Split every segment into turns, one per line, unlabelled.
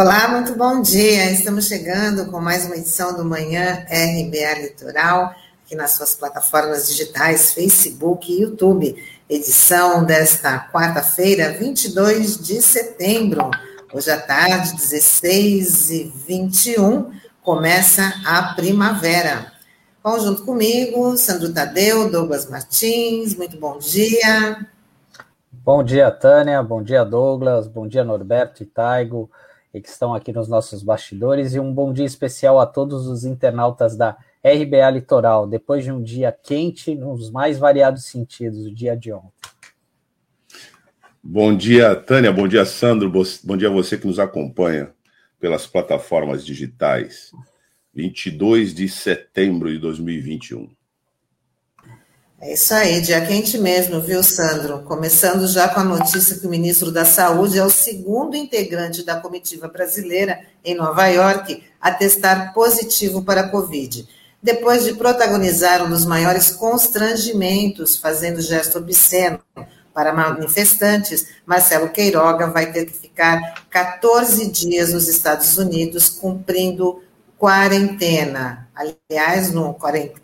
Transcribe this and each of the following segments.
Olá, muito bom dia. Estamos chegando com mais uma edição do Manhã RBA Litoral, aqui nas suas plataformas digitais, Facebook e YouTube. Edição desta quarta-feira, 22 de setembro. Hoje à tarde, 16 e 21, começa a primavera. Bom, junto comigo, Sandro Tadeu, Douglas Martins, muito bom dia.
Bom dia, Tânia, bom dia, Douglas, bom dia, Norberto e Taigo e que estão aqui nos nossos bastidores, e um bom dia especial a todos os internautas da RBA Litoral, depois de um dia quente nos mais variados sentidos, o dia de ontem.
Bom dia, Tânia, bom dia, Sandro, bom dia a você que nos acompanha pelas plataformas digitais. 22 de setembro de 2021.
É isso aí, dia quente mesmo, viu, Sandro? Começando já com a notícia que o ministro da Saúde é o segundo integrante da comitiva brasileira em Nova York a testar positivo para a Covid. Depois de protagonizar um dos maiores constrangimentos, fazendo gesto obsceno para manifestantes, Marcelo Queiroga vai ter que ficar 14 dias nos Estados Unidos cumprindo quarentena. Aliás, no,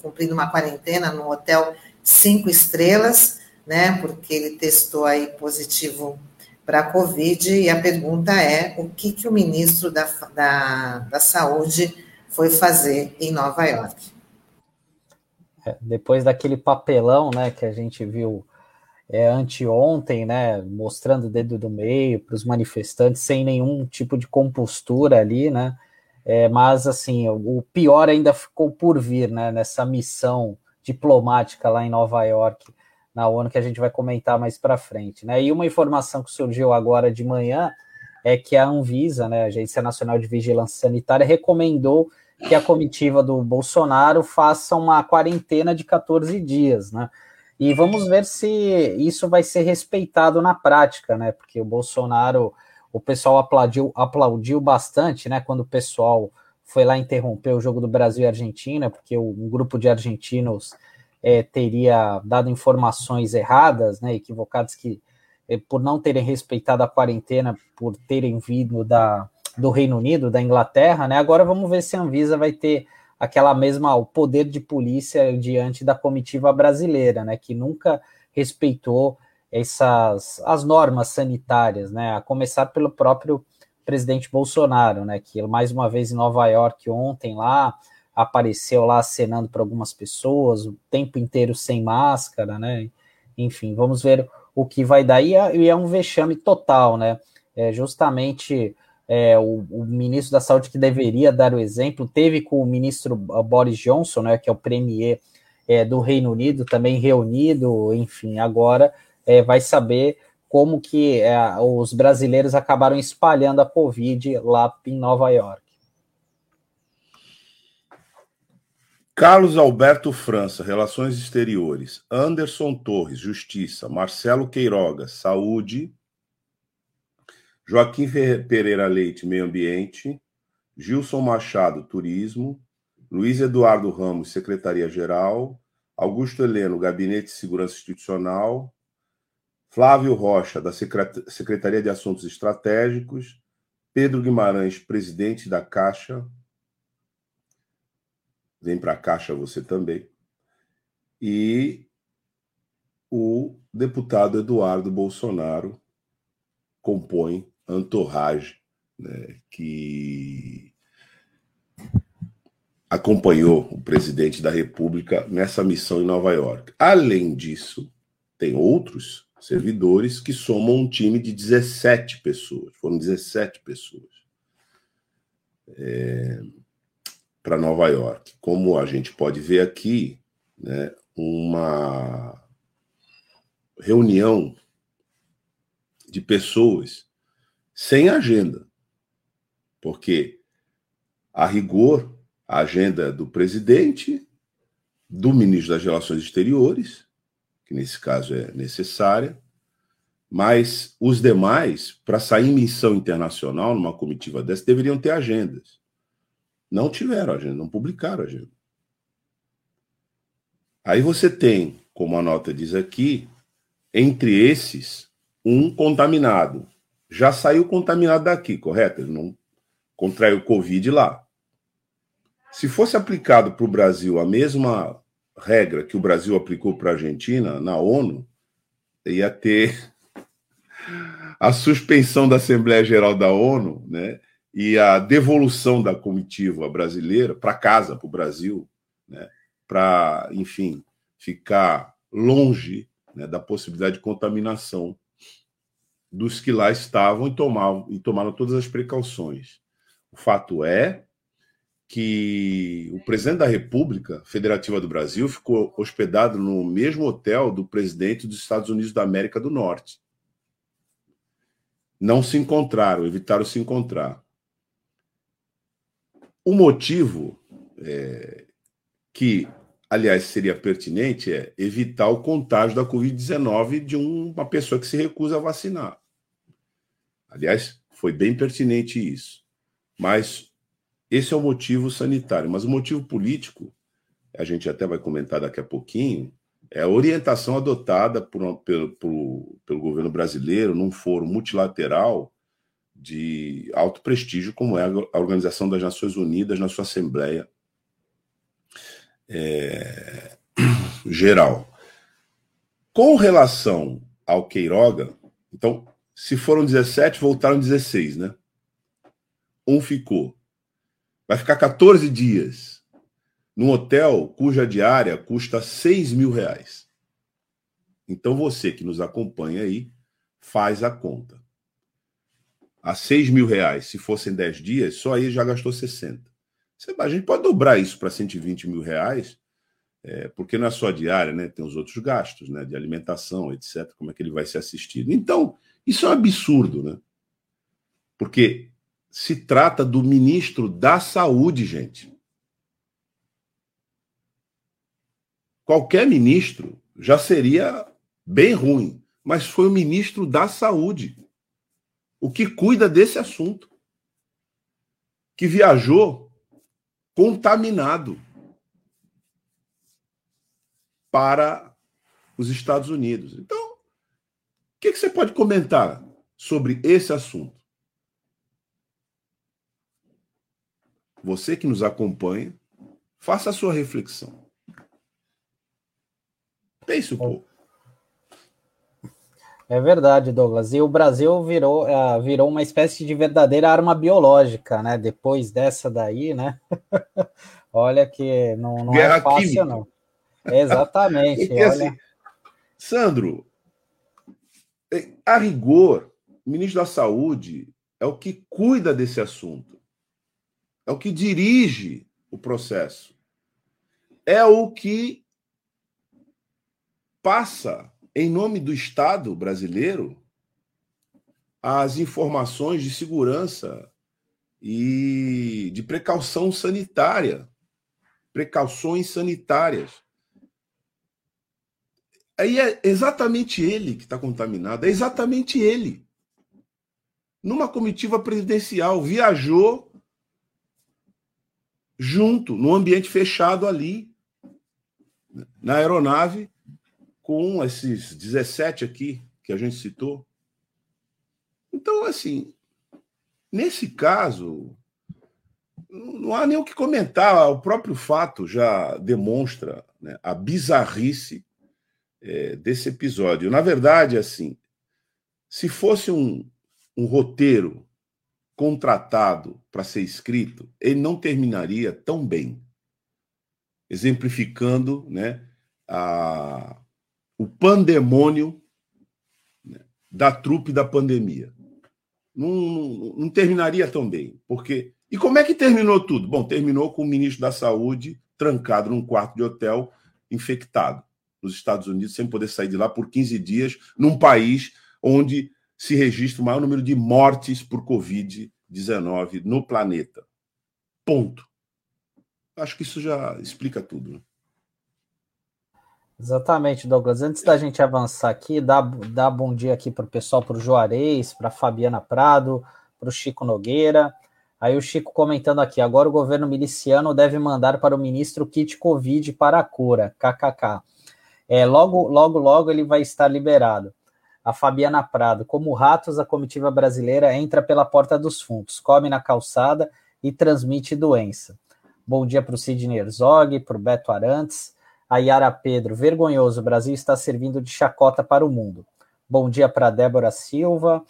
cumprindo uma quarentena no hotel cinco estrelas, né? Porque ele testou aí positivo para a Covid, e a pergunta é o que, que o ministro da, da, da Saúde foi fazer em Nova York.
É, depois daquele papelão né, que a gente viu é, anteontem, né, mostrando o dedo do meio para os manifestantes, sem nenhum tipo de compostura ali, né, é, mas assim, o, o pior ainda ficou por vir, né, nessa missão diplomática lá em Nova York, na ONU, que a gente vai comentar mais para frente. Né? E uma informação que surgiu agora de manhã é que a Anvisa, né, a Agência Nacional de Vigilância Sanitária, recomendou que a comitiva do Bolsonaro faça uma quarentena de 14 dias, né? E vamos ver se isso vai ser respeitado na prática, né? Porque o Bolsonaro, o pessoal aplaudiu, aplaudiu bastante, né? Quando o pessoal foi lá interromper o jogo do Brasil e Argentina, porque um grupo de argentinos é, teria dado informações erradas, né, equivocadas, que é, por não terem respeitado a quarentena, por terem vindo da, do Reino Unido, da Inglaterra, né, agora vamos ver se a Anvisa vai ter aquela mesma, o poder de polícia diante da comitiva brasileira, né, que nunca respeitou essas as normas sanitárias, né, a começar pelo próprio presidente Bolsonaro, né? Que mais uma vez em Nova York ontem lá apareceu lá acenando para algumas pessoas, o tempo inteiro sem máscara, né? Enfim, vamos ver o que vai dar. E é, é um vexame total, né? É justamente é, o, o, ministro da Saúde que deveria dar o exemplo, teve com o ministro Boris Johnson, né, que é o premier é, do Reino Unido, também reunido, enfim, agora é, vai saber como que é, os brasileiros acabaram espalhando a Covid lá em Nova York.
Carlos Alberto França, Relações Exteriores. Anderson Torres, Justiça. Marcelo Queiroga, Saúde. Joaquim Pereira Leite, Meio Ambiente. Gilson Machado, Turismo. Luiz Eduardo Ramos, Secretaria-Geral. Augusto Heleno, Gabinete de Segurança Institucional. Flávio Rocha, da Secretaria de Assuntos Estratégicos, Pedro Guimarães, presidente da Caixa. Vem para a Caixa você também. E o deputado Eduardo Bolsonaro compõe Antorrage, né, que acompanhou o presidente da República nessa missão em Nova York. Além disso, tem outros servidores que somam um time de 17 pessoas. Foram 17 pessoas é, para Nova York. Como a gente pode ver aqui, né, uma reunião de pessoas sem agenda. Porque, a rigor, a agenda do presidente, do ministro das Relações Exteriores que nesse caso é necessária, mas os demais, para sair em missão internacional numa comitiva dessa, deveriam ter agendas. Não tiveram agenda, não publicaram agenda. Aí você tem, como a nota diz aqui, entre esses, um contaminado. Já saiu contaminado daqui, correto? Ele não, contraiu Covid lá. Se fosse aplicado para o Brasil a mesma regra que o Brasil aplicou para a Argentina na ONU, ia ter a suspensão da Assembleia Geral da ONU, né? E a devolução da comitiva brasileira para casa, para o Brasil, né? Para, enfim, ficar longe né, da possibilidade de contaminação dos que lá estavam e tomavam e tomaram todas as precauções. O fato é que o presidente da República Federativa do Brasil ficou hospedado no mesmo hotel do presidente dos Estados Unidos da América do Norte. Não se encontraram, evitaram se encontrar. O motivo é, que, aliás, seria pertinente é evitar o contágio da Covid-19 de uma pessoa que se recusa a vacinar. Aliás, foi bem pertinente isso. Mas esse é o motivo sanitário, mas o motivo político, a gente até vai comentar daqui a pouquinho, é a orientação adotada por, pelo, pelo governo brasileiro num foro multilateral de alto prestígio, como é a Organização das Nações Unidas na sua Assembleia é, Geral. Com relação ao Queiroga, então, se foram 17, voltaram 16, né? Um ficou. Vai ficar 14 dias num hotel cuja diária custa 6 mil reais. Então você que nos acompanha aí, faz a conta. A 6 mil reais, se fossem 10 dias, só aí já gastou 60. A gente pode dobrar isso para 120 mil reais, é, porque não é só a diária, né? Tem os outros gastos, né? De alimentação, etc. Como é que ele vai ser assistido? Então, isso é um absurdo, né? Porque se trata do ministro da Saúde, gente. Qualquer ministro já seria bem ruim, mas foi o ministro da Saúde o que cuida desse assunto, que viajou contaminado para os Estados Unidos. Então, o que, que você pode comentar sobre esse assunto? Você que nos acompanha, faça a sua reflexão. Pense um pouco.
É verdade, Douglas. E o Brasil virou, uh, virou uma espécie de verdadeira arma biológica, né? Depois dessa daí, né? olha que não, não é fácil, química. não. Exatamente. Porque, olha... assim,
Sandro, é, a rigor, o ministro da Saúde é o que cuida desse assunto é o que dirige o processo, é o que passa, em nome do Estado brasileiro, as informações de segurança e de precaução sanitária, precauções sanitárias. Aí é exatamente ele que está contaminado, é exatamente ele. Numa comitiva presidencial, viajou junto, num ambiente fechado ali, na aeronave, com esses 17 aqui que a gente citou. Então, assim, nesse caso, não há nem o que comentar, o próprio fato já demonstra né, a bizarrice é, desse episódio. Na verdade, assim, se fosse um, um roteiro contratado para ser escrito, ele não terminaria tão bem, exemplificando né, a, o pandemônio né, da trupe da pandemia. Não, não, não, terminaria tão bem, porque. E como é que terminou tudo? Bom, terminou com o ministro da Saúde trancado num quarto de hotel, infectado, nos Estados Unidos, sem poder sair de lá por 15 dias, num país onde se registra o maior número de mortes por Covid-19 no planeta. Ponto. Acho que isso já explica tudo. Né?
Exatamente, Douglas. Antes da gente avançar aqui, dá, dá bom dia aqui para o pessoal, para o Juarez, para Fabiana Prado, para o Chico Nogueira. Aí o Chico comentando aqui, agora o governo miliciano deve mandar para o ministro kit Covid para a cura, kkk. É, logo, logo, logo ele vai estar liberado. A Fabiana Prado, como ratos, a comitiva brasileira entra pela porta dos fundos, come na calçada e transmite doença. Bom dia para o Sidney Herzog, para o Beto Arantes. A Yara Pedro, vergonhoso, o Brasil está servindo de chacota para o mundo. Bom dia para Débora Silva.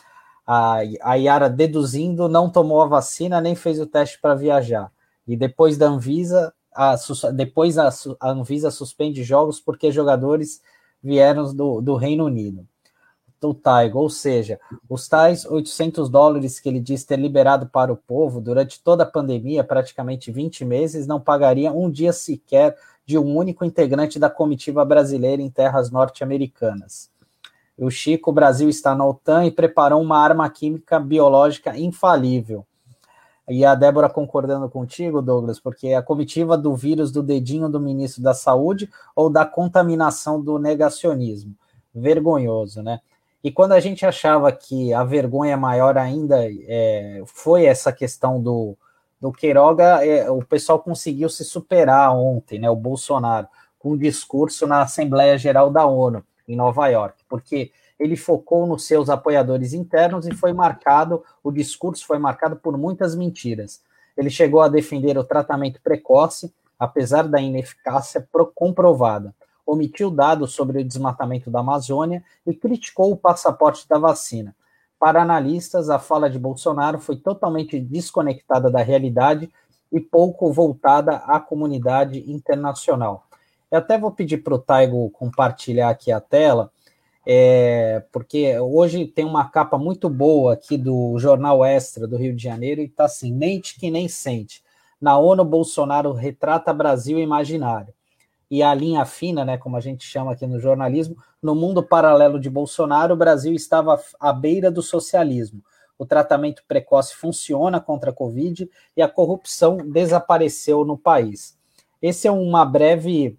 A, a Yara deduzindo, não tomou a vacina nem fez o teste para viajar. E depois da Anvisa, a, depois a, a Anvisa suspende jogos porque jogadores vieram do, do Reino Unido do Taigo, ou seja, os tais 800 dólares que ele diz ter liberado para o povo durante toda a pandemia, praticamente 20 meses, não pagaria um dia sequer de um único integrante da comitiva brasileira em terras norte-americanas. O Chico, o Brasil está na OTAN e preparou uma arma química biológica infalível. E a Débora concordando contigo, Douglas, porque a comitiva do vírus do dedinho do ministro da Saúde ou da contaminação do negacionismo. Vergonhoso, né? E quando a gente achava que a vergonha maior ainda é, foi essa questão do, do Queiroga, é, o pessoal conseguiu se superar ontem, né, o Bolsonaro, com um discurso na Assembleia Geral da ONU, em Nova York, porque ele focou nos seus apoiadores internos e foi marcado, o discurso foi marcado por muitas mentiras. Ele chegou a defender o tratamento precoce, apesar da ineficácia comprovada omitiu dados sobre o desmatamento da Amazônia e criticou o passaporte da vacina. Para analistas, a fala de Bolsonaro foi totalmente desconectada da realidade e pouco voltada à comunidade internacional. Eu até vou pedir para o Taigo compartilhar aqui a tela, é, porque hoje tem uma capa muito boa aqui do Jornal Extra do Rio de Janeiro e está assim: mente que nem sente. Na ONU, Bolsonaro retrata Brasil imaginário e a linha fina, né, como a gente chama aqui no jornalismo, no mundo paralelo de Bolsonaro, o Brasil estava à beira do socialismo. O tratamento precoce funciona contra a Covid e a corrupção desapareceu no país. Esse é uma breve,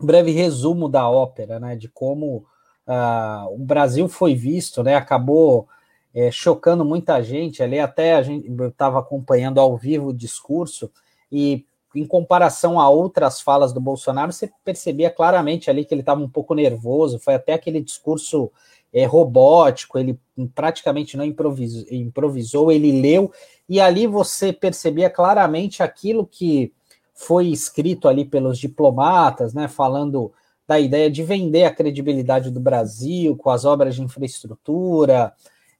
breve resumo da ópera, né, de como uh, o Brasil foi visto, né, acabou é, chocando muita gente. Ali até a gente estava acompanhando ao vivo o discurso e em comparação a outras falas do Bolsonaro, você percebia claramente ali que ele estava um pouco nervoso, foi até aquele discurso é, robótico, ele praticamente não improvisou, improvisou, ele leu, e ali você percebia claramente aquilo que foi escrito ali pelos diplomatas, né, falando da ideia de vender a credibilidade do Brasil com as obras de infraestrutura,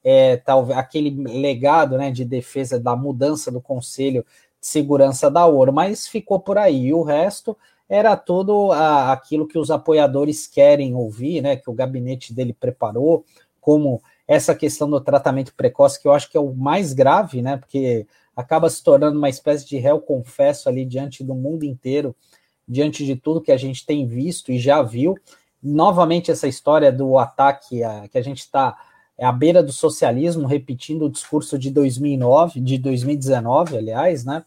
é, talvez aquele legado né, de defesa da mudança do Conselho segurança da ouro, mas ficou por aí. E o resto era tudo a, aquilo que os apoiadores querem ouvir, né? Que o gabinete dele preparou, como essa questão do tratamento precoce, que eu acho que é o mais grave, né? Porque acaba se tornando uma espécie de réu confesso ali diante do mundo inteiro, diante de tudo que a gente tem visto e já viu. Novamente, essa história do ataque a, que a gente está é à beira do socialismo, repetindo o discurso de 2009, de 2019, aliás, né?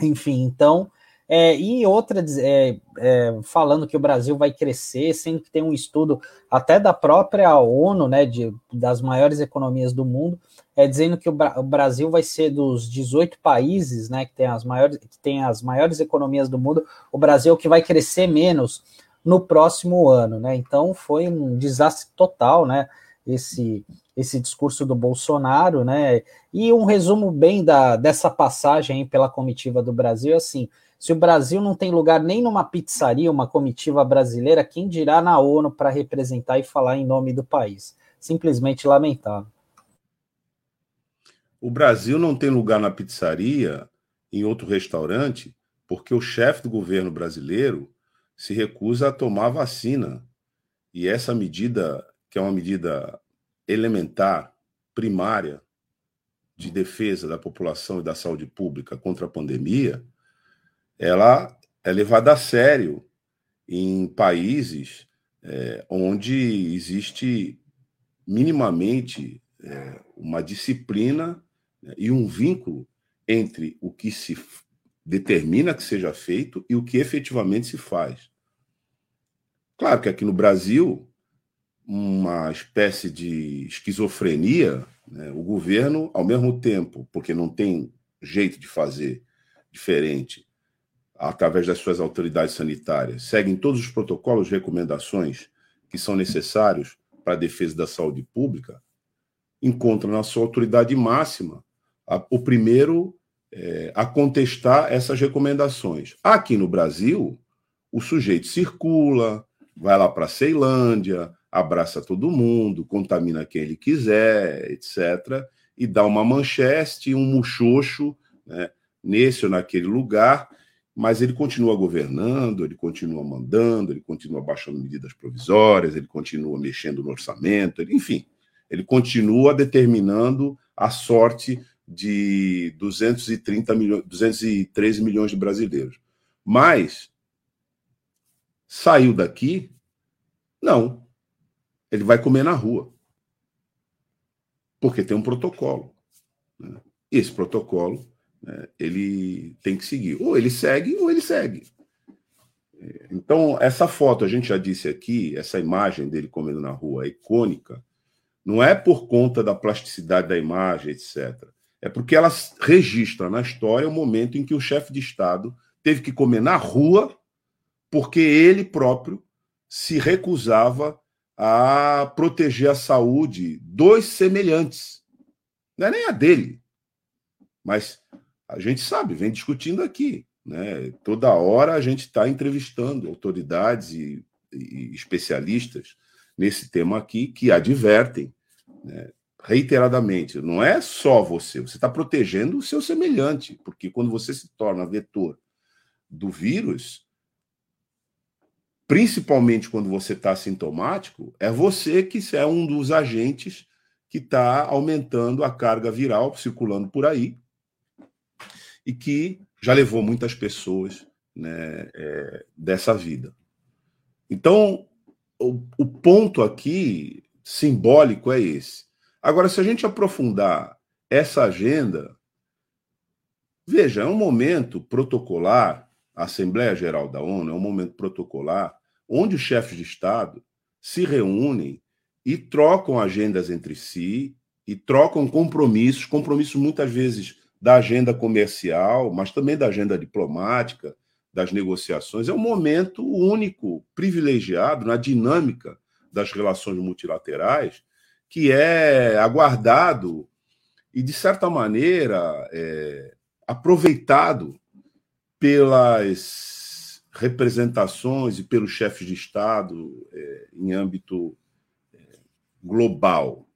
Enfim, então, é, e outra, é, é, falando que o Brasil vai crescer, sendo que tem um estudo até da própria ONU, né, de, das maiores economias do mundo, é, dizendo que o, o, Brasil vai ser dos 18 países, né, que tem, as maiores, que tem as maiores economias do mundo, o Brasil que vai crescer menos no próximo ano, né, então foi um desastre total, né, esse, esse discurso do Bolsonaro, né? E um resumo bem da, dessa passagem pela comitiva do Brasil, assim, se o Brasil não tem lugar nem numa pizzaria, uma comitiva brasileira, quem dirá na ONU para representar e falar em nome do país? Simplesmente lamentável.
O Brasil não tem lugar na pizzaria, em outro restaurante, porque o chefe do governo brasileiro se recusa a tomar vacina. E essa medida que é uma medida elementar, primária, de defesa da população e da saúde pública contra a pandemia, ela é levada a sério em países é, onde existe minimamente é, uma disciplina né, e um vínculo entre o que se determina que seja feito e o que efetivamente se faz. Claro que aqui no Brasil uma espécie de esquizofrenia, né? o governo, ao mesmo tempo, porque não tem jeito de fazer diferente, através das suas autoridades sanitárias, seguem todos os protocolos recomendações que são necessários para a defesa da saúde pública encontra na sua autoridade máxima a, o primeiro é, a contestar essas recomendações. Aqui no Brasil, o sujeito circula, vai lá para a Ceilândia, abraça todo mundo, contamina quem ele quiser, etc., e dá uma manchete, um muxoxo né, nesse ou naquele lugar, mas ele continua governando, ele continua mandando, ele continua baixando medidas provisórias, ele continua mexendo no orçamento, ele, enfim, ele continua determinando a sorte de 230 milhões, 213 milhões de brasileiros. Mas saiu daqui? Não. Ele vai comer na rua. Porque tem um protocolo. Né? Esse protocolo né, ele tem que seguir. Ou ele segue, ou ele segue. Então, essa foto, a gente já disse aqui, essa imagem dele comendo na rua é icônica, não é por conta da plasticidade da imagem, etc. É porque ela registra na história o momento em que o chefe de Estado teve que comer na rua porque ele próprio se recusava a proteger a saúde dos semelhantes. Não é nem a dele, mas a gente sabe, vem discutindo aqui. Né? Toda hora a gente está entrevistando autoridades e, e, especialistas nesse tema aqui que advertem né, reiteradamente. Não é só você, você está protegendo o seu semelhante, porque quando você se torna vetor do vírus, principalmente quando você está sintomático, é você que é um dos agentes que está aumentando a carga viral circulando por aí e que já levou muitas pessoas né, é, dessa vida. Então, o, o ponto aqui simbólico é esse. Agora, se a gente aprofundar essa agenda, veja, é um momento protocolar, a Assembleia Geral da ONU é um momento protocolar, onde os chefes de Estado se reúnem e trocam agendas entre si e trocam compromissos, compromissos muitas vezes da agenda comercial, mas também da agenda diplomática, das negociações. É um momento único, privilegiado na dinâmica das relações multilaterais, que é aguardado e, de certa maneira, é, aproveitado pelas representações e pelos chefes de Estado é, em âmbito é, global.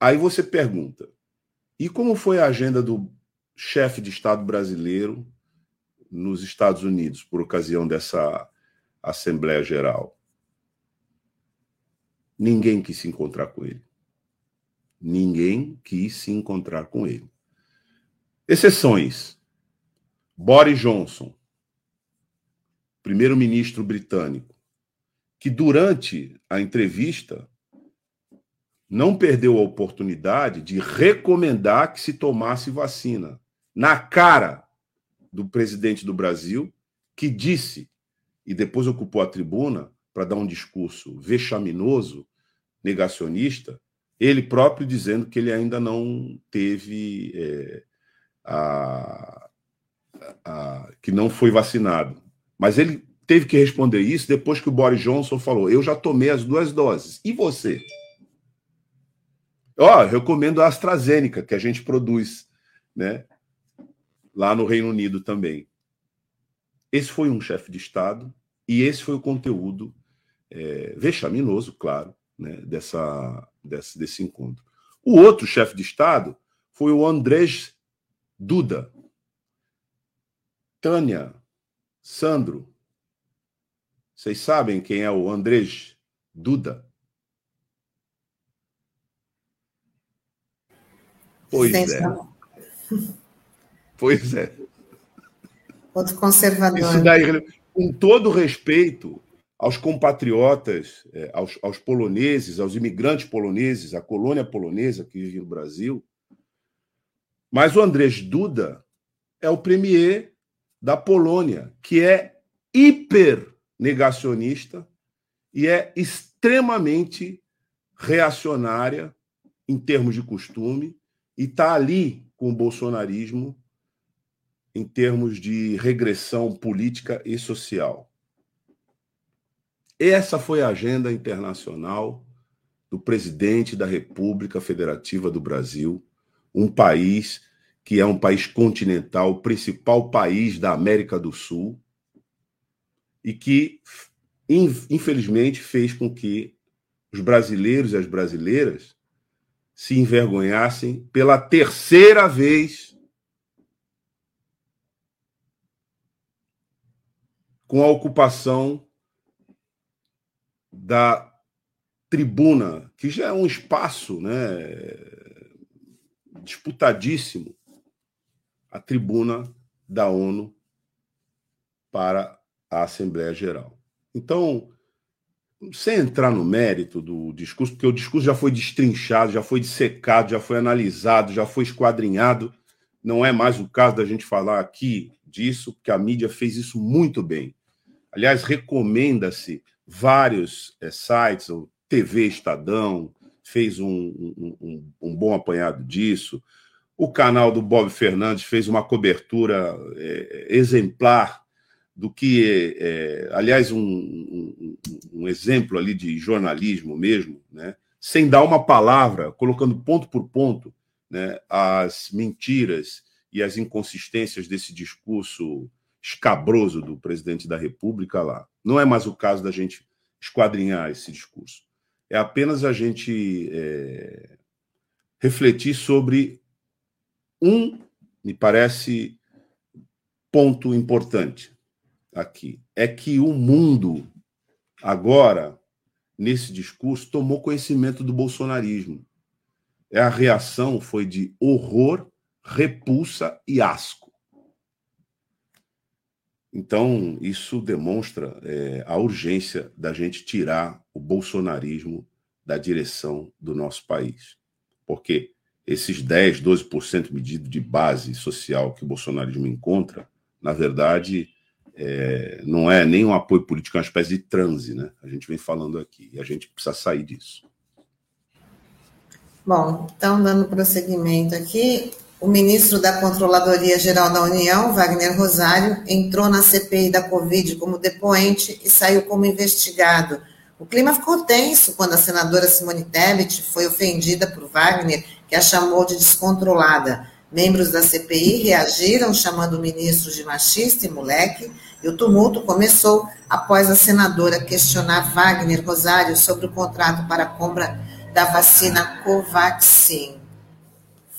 Aí você pergunta: e como foi a agenda do chefe de Estado brasileiro nos Estados Unidos por ocasião dessa Assembleia Geral? Ninguém quis se encontrar com ele. Ninguém quis se encontrar com ele. Exceções. Boris Johnson, primeiro-ministro britânico, que durante a entrevista não perdeu a oportunidade de recomendar que se tomasse vacina na cara do presidente do Brasil, que disse, e depois ocupou a tribuna para dar um discurso vexaminoso, negacionista, ele próprio dizendo que ele ainda não teve é, a, a, que não foi vacinado. Mas ele teve que responder isso depois que o Boris Johnson falou: Eu já tomei as duas doses. E você? Ó, oh, recomendo a AstraZeneca, que a gente produz, né? Lá no Reino Unido também. Esse foi um chefe de Estado e esse foi o conteúdo é, vexaminoso, claro, né, dessa, desse, desse encontro. O outro chefe de Estado foi o Andrés Duda. Tânia, Sandro, vocês sabem quem é o Andrés Duda? Pois é. Pois é.
Outro conservador.
Isso daí, com todo respeito aos compatriotas, é, aos, aos poloneses, aos imigrantes poloneses, à colônia polonesa que vive no Brasil, mas o Andrzej Duda é o premier da Polônia, que é hiper negacionista e é extremamente reacionária em termos de costume e está ali com o bolsonarismo em termos de regressão política e social. Essa foi a agenda internacional do presidente da República Federativa do Brasil, um país que é um país continental, o principal país da América do Sul, e que, infelizmente, fez com que os brasileiros e as brasileiras se envergonhassem pela terceira vez com a ocupação da tribuna, que já é um espaço né, disputadíssimo, a tribuna da ONU para a Assembleia Geral. Então, sem entrar no mérito do discurso, porque o discurso já foi destrinchado, já foi dissecado, já foi analisado, já foi esquadrinhado. Não é mais o caso da gente falar aqui disso, porque a mídia fez isso muito bem. Aliás, recomenda-se vários é, sites, o TV Estadão fez um, um, um, um, bom apanhado disso. O canal do Bob Fernandes fez uma cobertura é, exemplar do que, é, aliás, um, um, um, exemplo ali de jornalismo mesmo, né? sem dar uma palavra, colocando ponto por ponto né, as mentiras e as inconsistências desse discurso escabroso do presidente da República lá. Não é mais o caso da gente esquadrinhar esse discurso. É apenas a gente é, refletir sobre um, me parece, ponto importante aqui é que o mundo, agora, nesse discurso, tomou conhecimento do bolsonarismo. É, a reação foi de horror, repulsa e asco. Então, isso demonstra é, a urgência da gente tirar o bolsonarismo da direção do nosso país. Porque esses 10, 12% medido de base social que o bolsonarismo encontra, na verdade, é, não é nem um apoio político, é uma espécie de transe, né? A gente vem falando aqui, e a gente precisa sair disso.
Bom, então, dando prosseguimento aqui, o ministro da Controladoria Geral da União, Wagner Rosário, entrou na CPI da Covid como depoente e saiu como investigado. O clima ficou tenso quando a senadora Simone Tebet foi ofendida por Wagner, que a chamou de descontrolada. Membros da CPI reagiram chamando o ministro de machista e moleque, e o tumulto começou após a senadora questionar Wagner Rosário sobre o contrato para a compra da vacina Covaxin.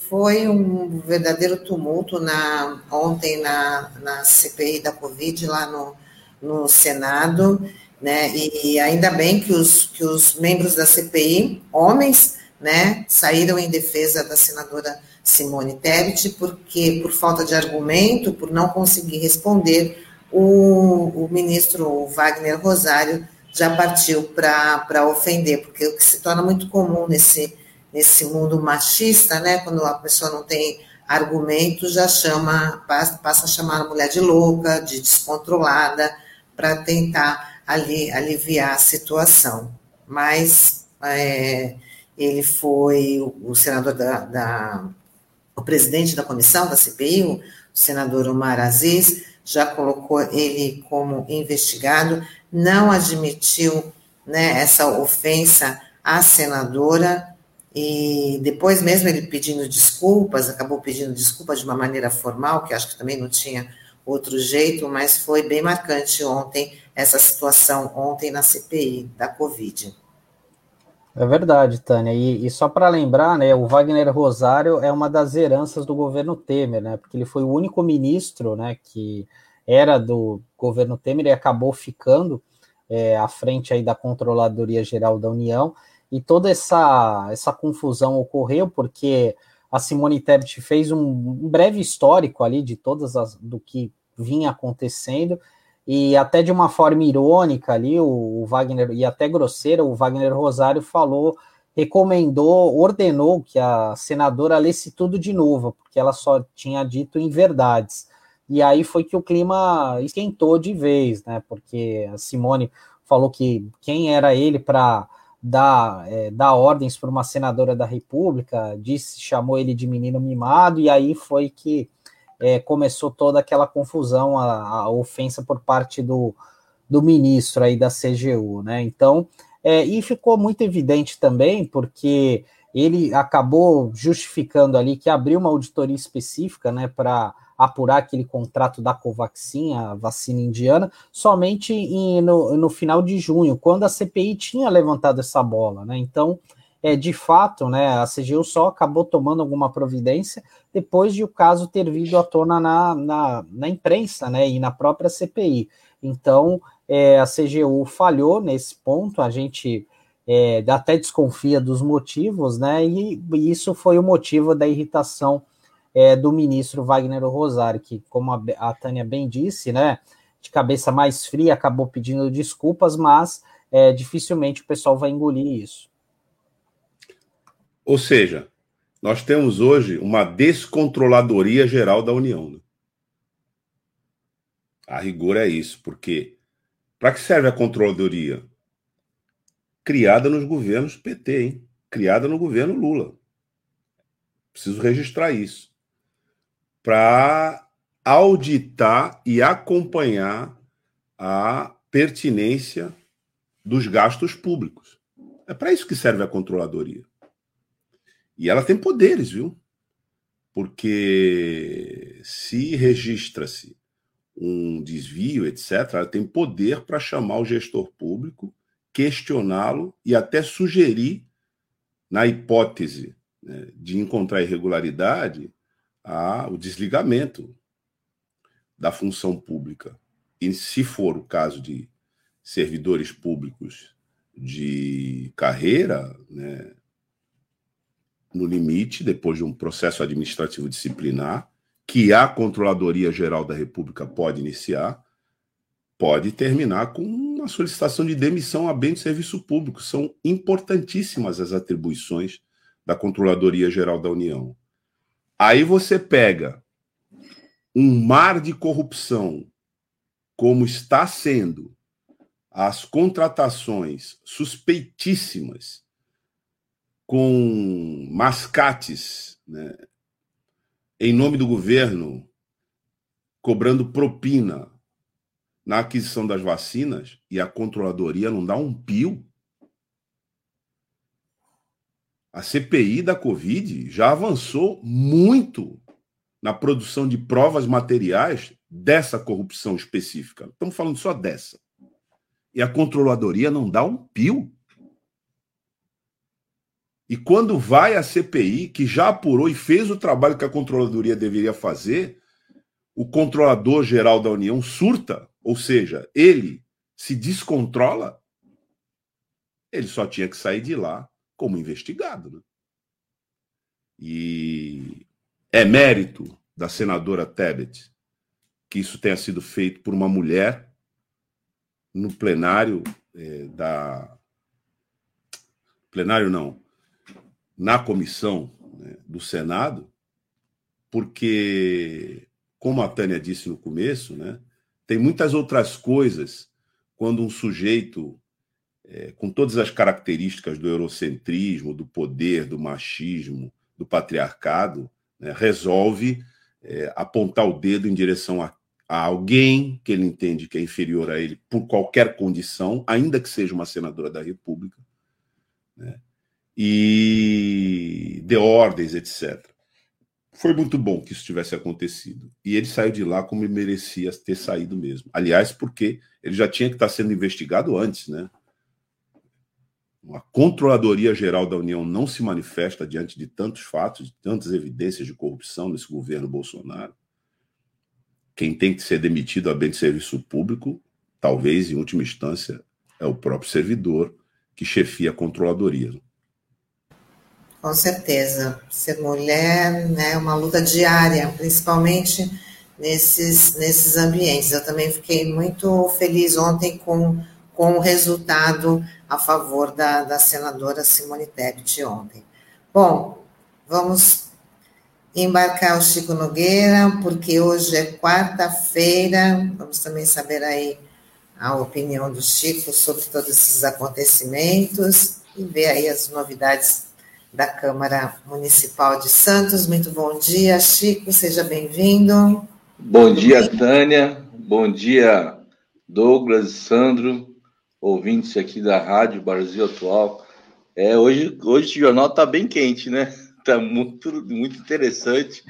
Foi um verdadeiro tumulto na, ontem na, na CPI da Covid, lá no, no Senado, né? E ainda bem que os, que os membros da CPI, homens, né, saíram em defesa da senadora Simone Tebet, porque por falta de argumento, por não conseguir responder, o, o ministro Wagner Rosário já partiu para ofender, porque o que se torna muito comum nesse, nesse mundo machista, né, quando a pessoa não tem argumento, já chama, passa, a chamar a mulher de louca, de descontrolada, para tentar ali, aliviar a situação. Mas é, ele foi o, senador da, da o presidente da comissão da CPI, o senador Omar Aziz, já colocou ele como investigado, não admitiu né, essa ofensa à senadora, e depois mesmo ele pedindo desculpas, acabou pedindo desculpas de uma maneira formal, que acho que também não tinha outro jeito, mas foi bem marcante ontem essa situação, ontem na CPI da Covid.
É verdade, Tânia. E, e só para lembrar, né, o Wagner Rosário é uma das heranças do governo Temer, né? Porque ele foi o único ministro, né, que era do governo Temer e acabou ficando é, à frente aí da Controladoria Geral da União. E toda essa, essa confusão ocorreu porque a Simone Tebet fez um, um breve histórico ali de todas as do que vinha acontecendo e até de uma forma irônica ali, o, o Wagner, e até grosseira, o Wagner Rosário falou, recomendou, ordenou que a senadora lesse tudo de novo, porque ela só tinha dito em verdades. E aí foi que o clima esquentou de vez, né? Porque a Simone falou que quem era ele para dar, é, dar ordens para uma senadora da República, disse, chamou ele de menino mimado, e aí foi que é, começou toda aquela confusão, a, a, ofensa por parte do, do ministro aí da CGU, né? Então, É, e ficou muito evidente também, porque ele acabou justificando ali que abriu uma auditoria específica né, para apurar aquele contrato da Covaxin, a vacina indiana, somente em, no, no final de junho, quando a CPI tinha levantado essa bola. Né? Então, é, de fato, né, a CGU só acabou tomando alguma providência depois de o caso ter vindo à tona na, na, na imprensa né, e na própria CPI. Então, é, a CGU falhou nesse ponto, a gente é, até desconfia dos motivos, né? E, e, isso foi o motivo da irritação é, do ministro Wagner Rosário, que, como a, a Tânia bem disse, né? De cabeça mais fria, acabou pedindo desculpas, mas é, dificilmente o pessoal vai engolir isso.
Ou seja, nós temos hoje uma descontroladoria geral da União. Né? A rigor é isso, porque para que serve a controladoria? Criada nos governos PT, hein? Criada no governo Lula. Preciso registrar isso. Para auditar e acompanhar a pertinência dos gastos públicos. É para isso que serve a controladoria. E ela tem poderes, viu? Porque se registra-se um desvio, etc., ela tem poder para chamar o gestor público, questioná-lo e até sugerir, na hipótese né, de encontrar irregularidade, a, o desligamento da função pública. E se for o caso de servidores públicos de carreira, né, no limite, depois de um processo administrativo disciplinar, que a Controladoria Geral da República pode iniciar, pode terminar com uma solicitação de demissão a bem de serviço público. São importantíssimas as atribuições da Controladoria Geral da União. Aí você pega um mar de corrupção, como está sendo as contratações suspeitíssimas com mascates né, em nome do governo, cobrando propina na aquisição das vacinas e a controladoria não dá um pio. A CPI da Covid já avançou muito na produção de provas materiais dessa corrupção específica. Estamos falando só dessa. E a controladoria não dá um pio. E quando vai à CPI, que já apurou e fez o trabalho que a controladoria deveria fazer, o controlador geral da União surta, ou seja, ele se descontrola, ele só tinha que sair de lá como investigado. Né? E é mérito da senadora Tebet que isso tenha sido feito por uma mulher no plenário é, da. Plenário não, na comissão né, do Senado, porque, como a Tânia disse no começo, né, tem muitas outras coisas quando um sujeito, é, com todas as características do eurocentrismo, do poder, do machismo, do patriarcado, né, resolve é, apontar o dedo em direção a, a alguém que ele entende que é inferior a ele por qualquer condição, ainda que seja uma senadora da República, né? E de ordens, etc. Foi muito bom que isso tivesse acontecido. E ele saiu de lá como merecia ter saído mesmo. Aliás, porque ele já tinha que estar sendo investigado antes, né? Uma controladoria geral da União não se manifesta diante de tantos fatos, de tantas evidências de corrupção nesse governo Bolsonaro. Quem tem que ser demitido a bem de serviço público, talvez em última instância, é o próprio servidor que chefia a controladoria.
Com certeza. Ser mulher né, é uma luta diária, principalmente nesses, nesses ambientes. Eu também fiquei muito feliz ontem com, com o resultado a favor da, da senadora Simone Tebet ontem. Bom, vamos embarcar o Chico Nogueira, porque hoje é quarta-feira. Vamos também saber aí a opinião do Chico sobre todos esses acontecimentos e ver aí as novidades da Câmara Municipal de Santos. Muito bom dia, Chico, seja bem-vindo.
Bom dia, Tânia. Bom dia, Douglas, Sandro. ouvintes aqui da Rádio Brasil Atual. É, hoje, hoje o jornal está bem quente, né? Está muito, muito interessante.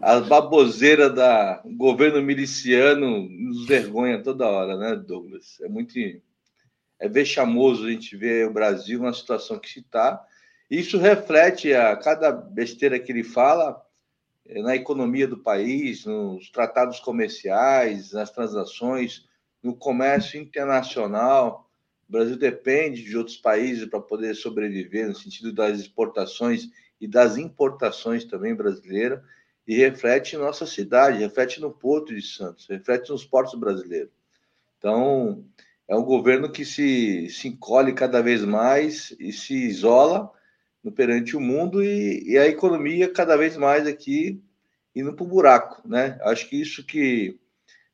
A baboseira da governo miliciano nos vergonha toda hora, né, Douglas? É muito. É vexamoso a gente ver o Brasil numa situação que se está. Isso reflete a cada besteira que ele fala eh, na economia do país, nos tratados comerciais, nas transações, no comércio internacional. O Brasil depende de outros países para poder sobreviver, no sentido das exportações e das importações também brasileiras, e reflete em nossa cidade, reflete no Porto de Santos, reflete nos portos brasileiros. Então, é um governo que se, se encolhe cada vez mais e se isola no perante o mundo e, e a economia cada vez mais aqui indo para o buraco, né? Acho que isso que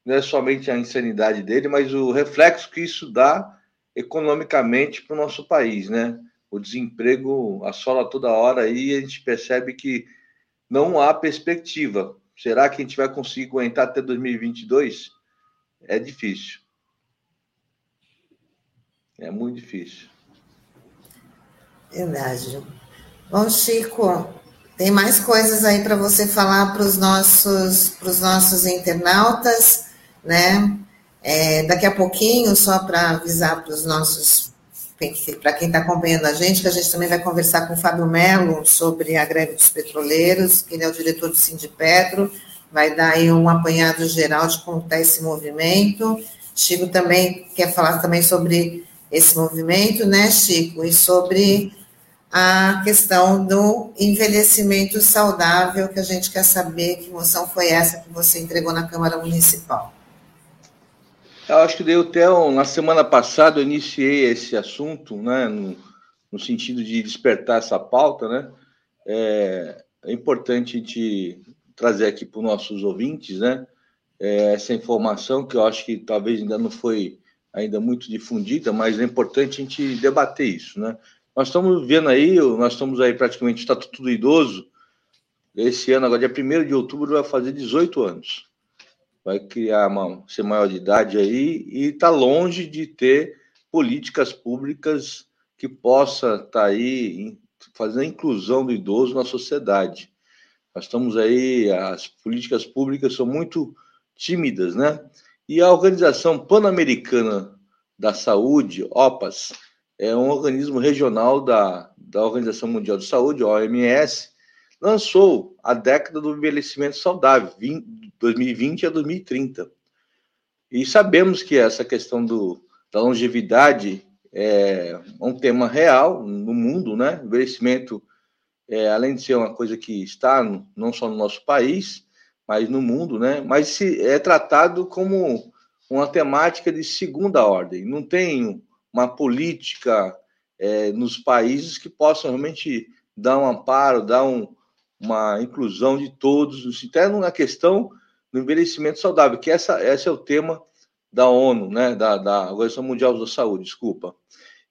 não é somente a insanidade dele, mas o reflexo que isso dá economicamente para o nosso país, né? O desemprego assola toda hora e a gente percebe que não há perspectiva. Será que a gente vai conseguir aguentar até 2022? É difícil. É muito difícil.
Verdade. Bom, Chico, tem mais coisas aí para você falar para os nossos, nossos internautas né? É, daqui a pouquinho, só para avisar para os nossos, para quem está acompanhando a gente, que a gente também vai conversar com o Fábio Melo sobre a greve dos petroleiros, que ele é o diretor do Sindipetro, vai dar aí um apanhado geral de como está esse movimento. Chico também quer falar também sobre esse movimento, né, Chico? E sobre a questão do envelhecimento saudável, que a gente quer saber que moção foi essa que você entregou na Câmara Municipal.
Eu acho que deu até na semana passada eu iniciei esse assunto, né, no, no sentido de despertar essa pauta, né? É, é importante a gente trazer aqui para os nossos ouvintes, né? É, essa informação que eu acho que talvez ainda não foi ainda muito difundida, mas é importante a gente debater isso, né? Nós estamos vendo aí, nós estamos aí praticamente Estatuto do Idoso, esse ano, agora dia 1 de outubro, vai fazer 18 anos vai criar uma ser maior de idade aí e está longe de ter políticas públicas que possa estar tá aí fazendo a inclusão do idoso na sociedade. Nós estamos aí, as políticas públicas são muito tímidas, né? E a Organização Pan-Americana da Saúde, OPAS, é um organismo regional da, da Organização Mundial de Saúde, OMS, lançou a década do envelhecimento saudável, 2020 a 2030. E sabemos que essa questão do, da longevidade é um tema real no mundo, né? envelhecimento, é, além de ser uma coisa que está no, não só no nosso país, mas no mundo, né? Mas se, é tratado como uma temática de segunda ordem. Não tem uma política é, nos países que possam realmente dar um amparo, dar um, uma inclusão de todos, até na questão do envelhecimento saudável, que essa, esse é o tema da ONU, né, da, da Organização Mundial da Saúde, desculpa.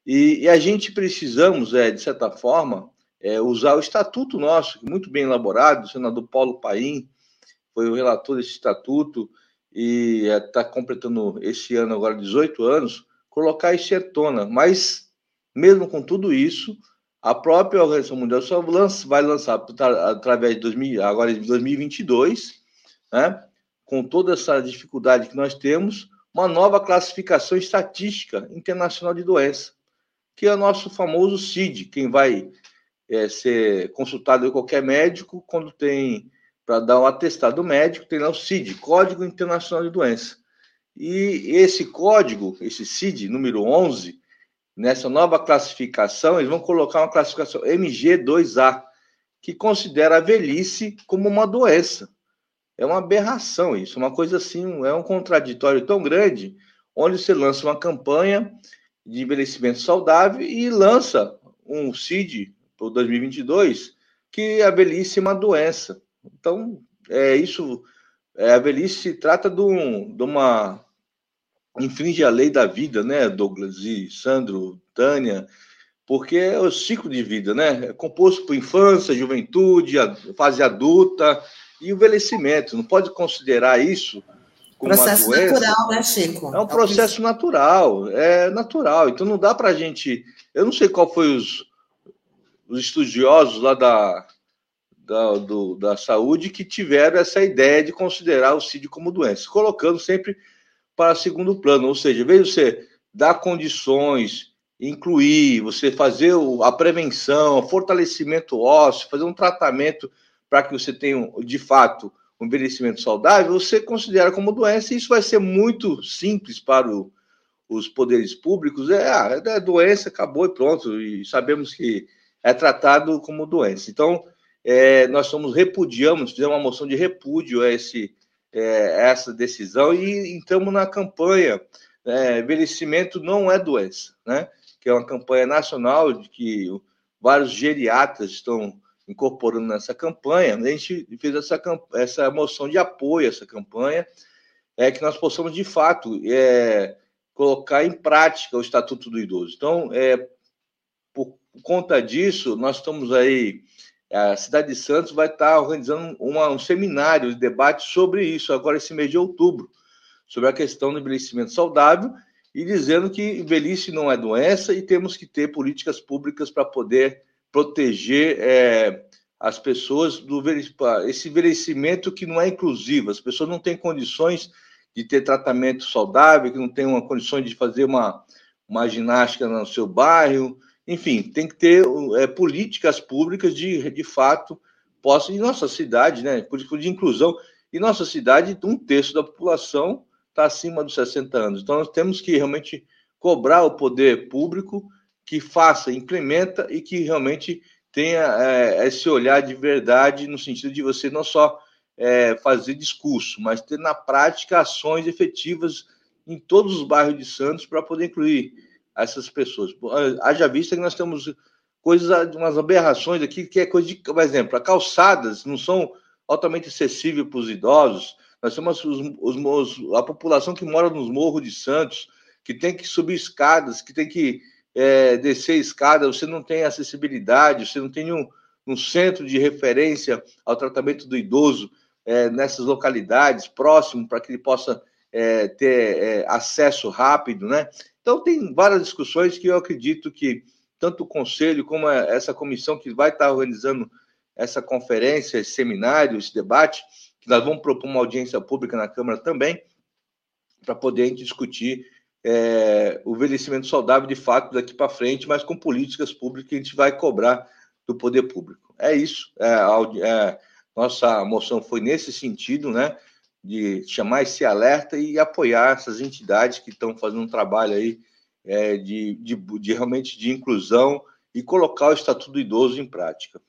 E, e a gente precisamos, é, de certa forma, é, usar o estatuto nosso, muito bem elaborado, o senador Paulo Paim foi o relator desse estatuto e está é, completando esse ano agora 18 anos, colocar isso. Mas, mesmo com tudo isso, a própria Organização Mundial só lança, vai lançar através de 2000, agora de 2022, né, com toda essa dificuldade que nós temos, uma nova classificação estatística internacional de doença, que é o nosso famoso CID, quem vai é, ser consultado por qualquer médico quando tem para dar um atestado médico, tem lá o CID, Código Internacional de Doença. E esse código, esse CID número 11, nessa nova classificação, eles vão colocar uma classificação MG2A, que considera a velhice como uma doença. É uma aberração isso, uma coisa assim, é um contraditório tão grande, onde você lança uma campanha de envelhecimento saudável e lança um CID para 2022 que a velhice é uma doença. Então, é isso, é, a velhice se trata de, um, de uma infringe a lei da vida, né, Douglas e Sandro, Tânia, porque é o ciclo de vida, né? É composto por infância, juventude, fase adulta e envelhecimento. Não pode considerar isso
como processo uma doença. natural, né, Chico?
É um processo natural, é natural. Então não dá para a gente. Eu não sei qual foi os, os estudiosos lá da, da, do, da saúde que tiveram essa ideia de considerar o CID como doença, colocando sempre para segundo plano, ou seja, veja você dar condições, incluir, você fazer a prevenção, fortalecimento ósseo, fazer um tratamento para que você tenha, de fato, um envelhecimento saudável, você considera como doença, e isso vai ser muito simples para o, os poderes públicos. É, ah, é doença, acabou e pronto, e sabemos que é tratado como doença. Então, é, nós somos repudiamos, fizemos uma moção de repúdio a esse, é, essa decisão e entramos na campanha é, envelhecimento não é doença, né? Que é uma campanha nacional de que vários geriatras estão incorporando nessa campanha, a gente fez essa, essa moção de apoio a essa campanha, é que nós possamos, de fato, é, colocar em prática o Estatuto do Idoso. Então, é, por conta disso, nós estamos aí, a cidade de Santos vai estar organizando uma, um seminário de debate sobre isso, agora esse mês de outubro, sobre a questão do envelhecimento saudável e dizendo que velhice não é doença e temos que ter políticas públicas para poder proteger é, as pessoas do esse envelhecimento que não é inclusivo. As pessoas não têm condições de ter tratamento saudável, que não têm uma condição de fazer uma, uma ginástica no seu bairro. Enfim, tem que ter é, políticas públicas de, de fato possam, em nossa cidade, né, política de inclusão. Em nossa cidade, um terço da população está acima dos 60 anos. Então, nós temos que realmente cobrar o poder público que faça, implementa e que realmente tenha é, esse olhar de verdade no sentido de você não só é, fazer discurso, mas ter na prática ações efetivas em todos os bairros de Santos para poder incluir essas pessoas. Haja vista que nós temos coisas, umas aberrações aqui, que é coisa de, por exemplo, as calçadas não são altamente acessíveis para os idosos. Nós temos os, os, a população que mora nos morros de Santos, que tem que subir escadas, que tem que é, descer escada, você não tem acessibilidade, você não tem um, um centro de referência ao tratamento do idoso é, nessas localidades, próximo, para que ele possa é, ter é, acesso rápido, né? Então, tem várias discussões que eu acredito que tanto o Conselho como essa comissão que vai estar organizando essa conferência, esse seminário, esse debate, que nós vamos propor uma audiência pública na Câmara também, para poder discutir é, o envelhecimento saudável de fato daqui para frente, mas com políticas públicas que a gente vai cobrar do poder público. É isso. É, é, nossa moção foi nesse sentido, né? De chamar esse alerta e apoiar essas entidades que estão fazendo um trabalho aí é, de, de, de realmente de inclusão e colocar o Estatuto do Idoso em prática.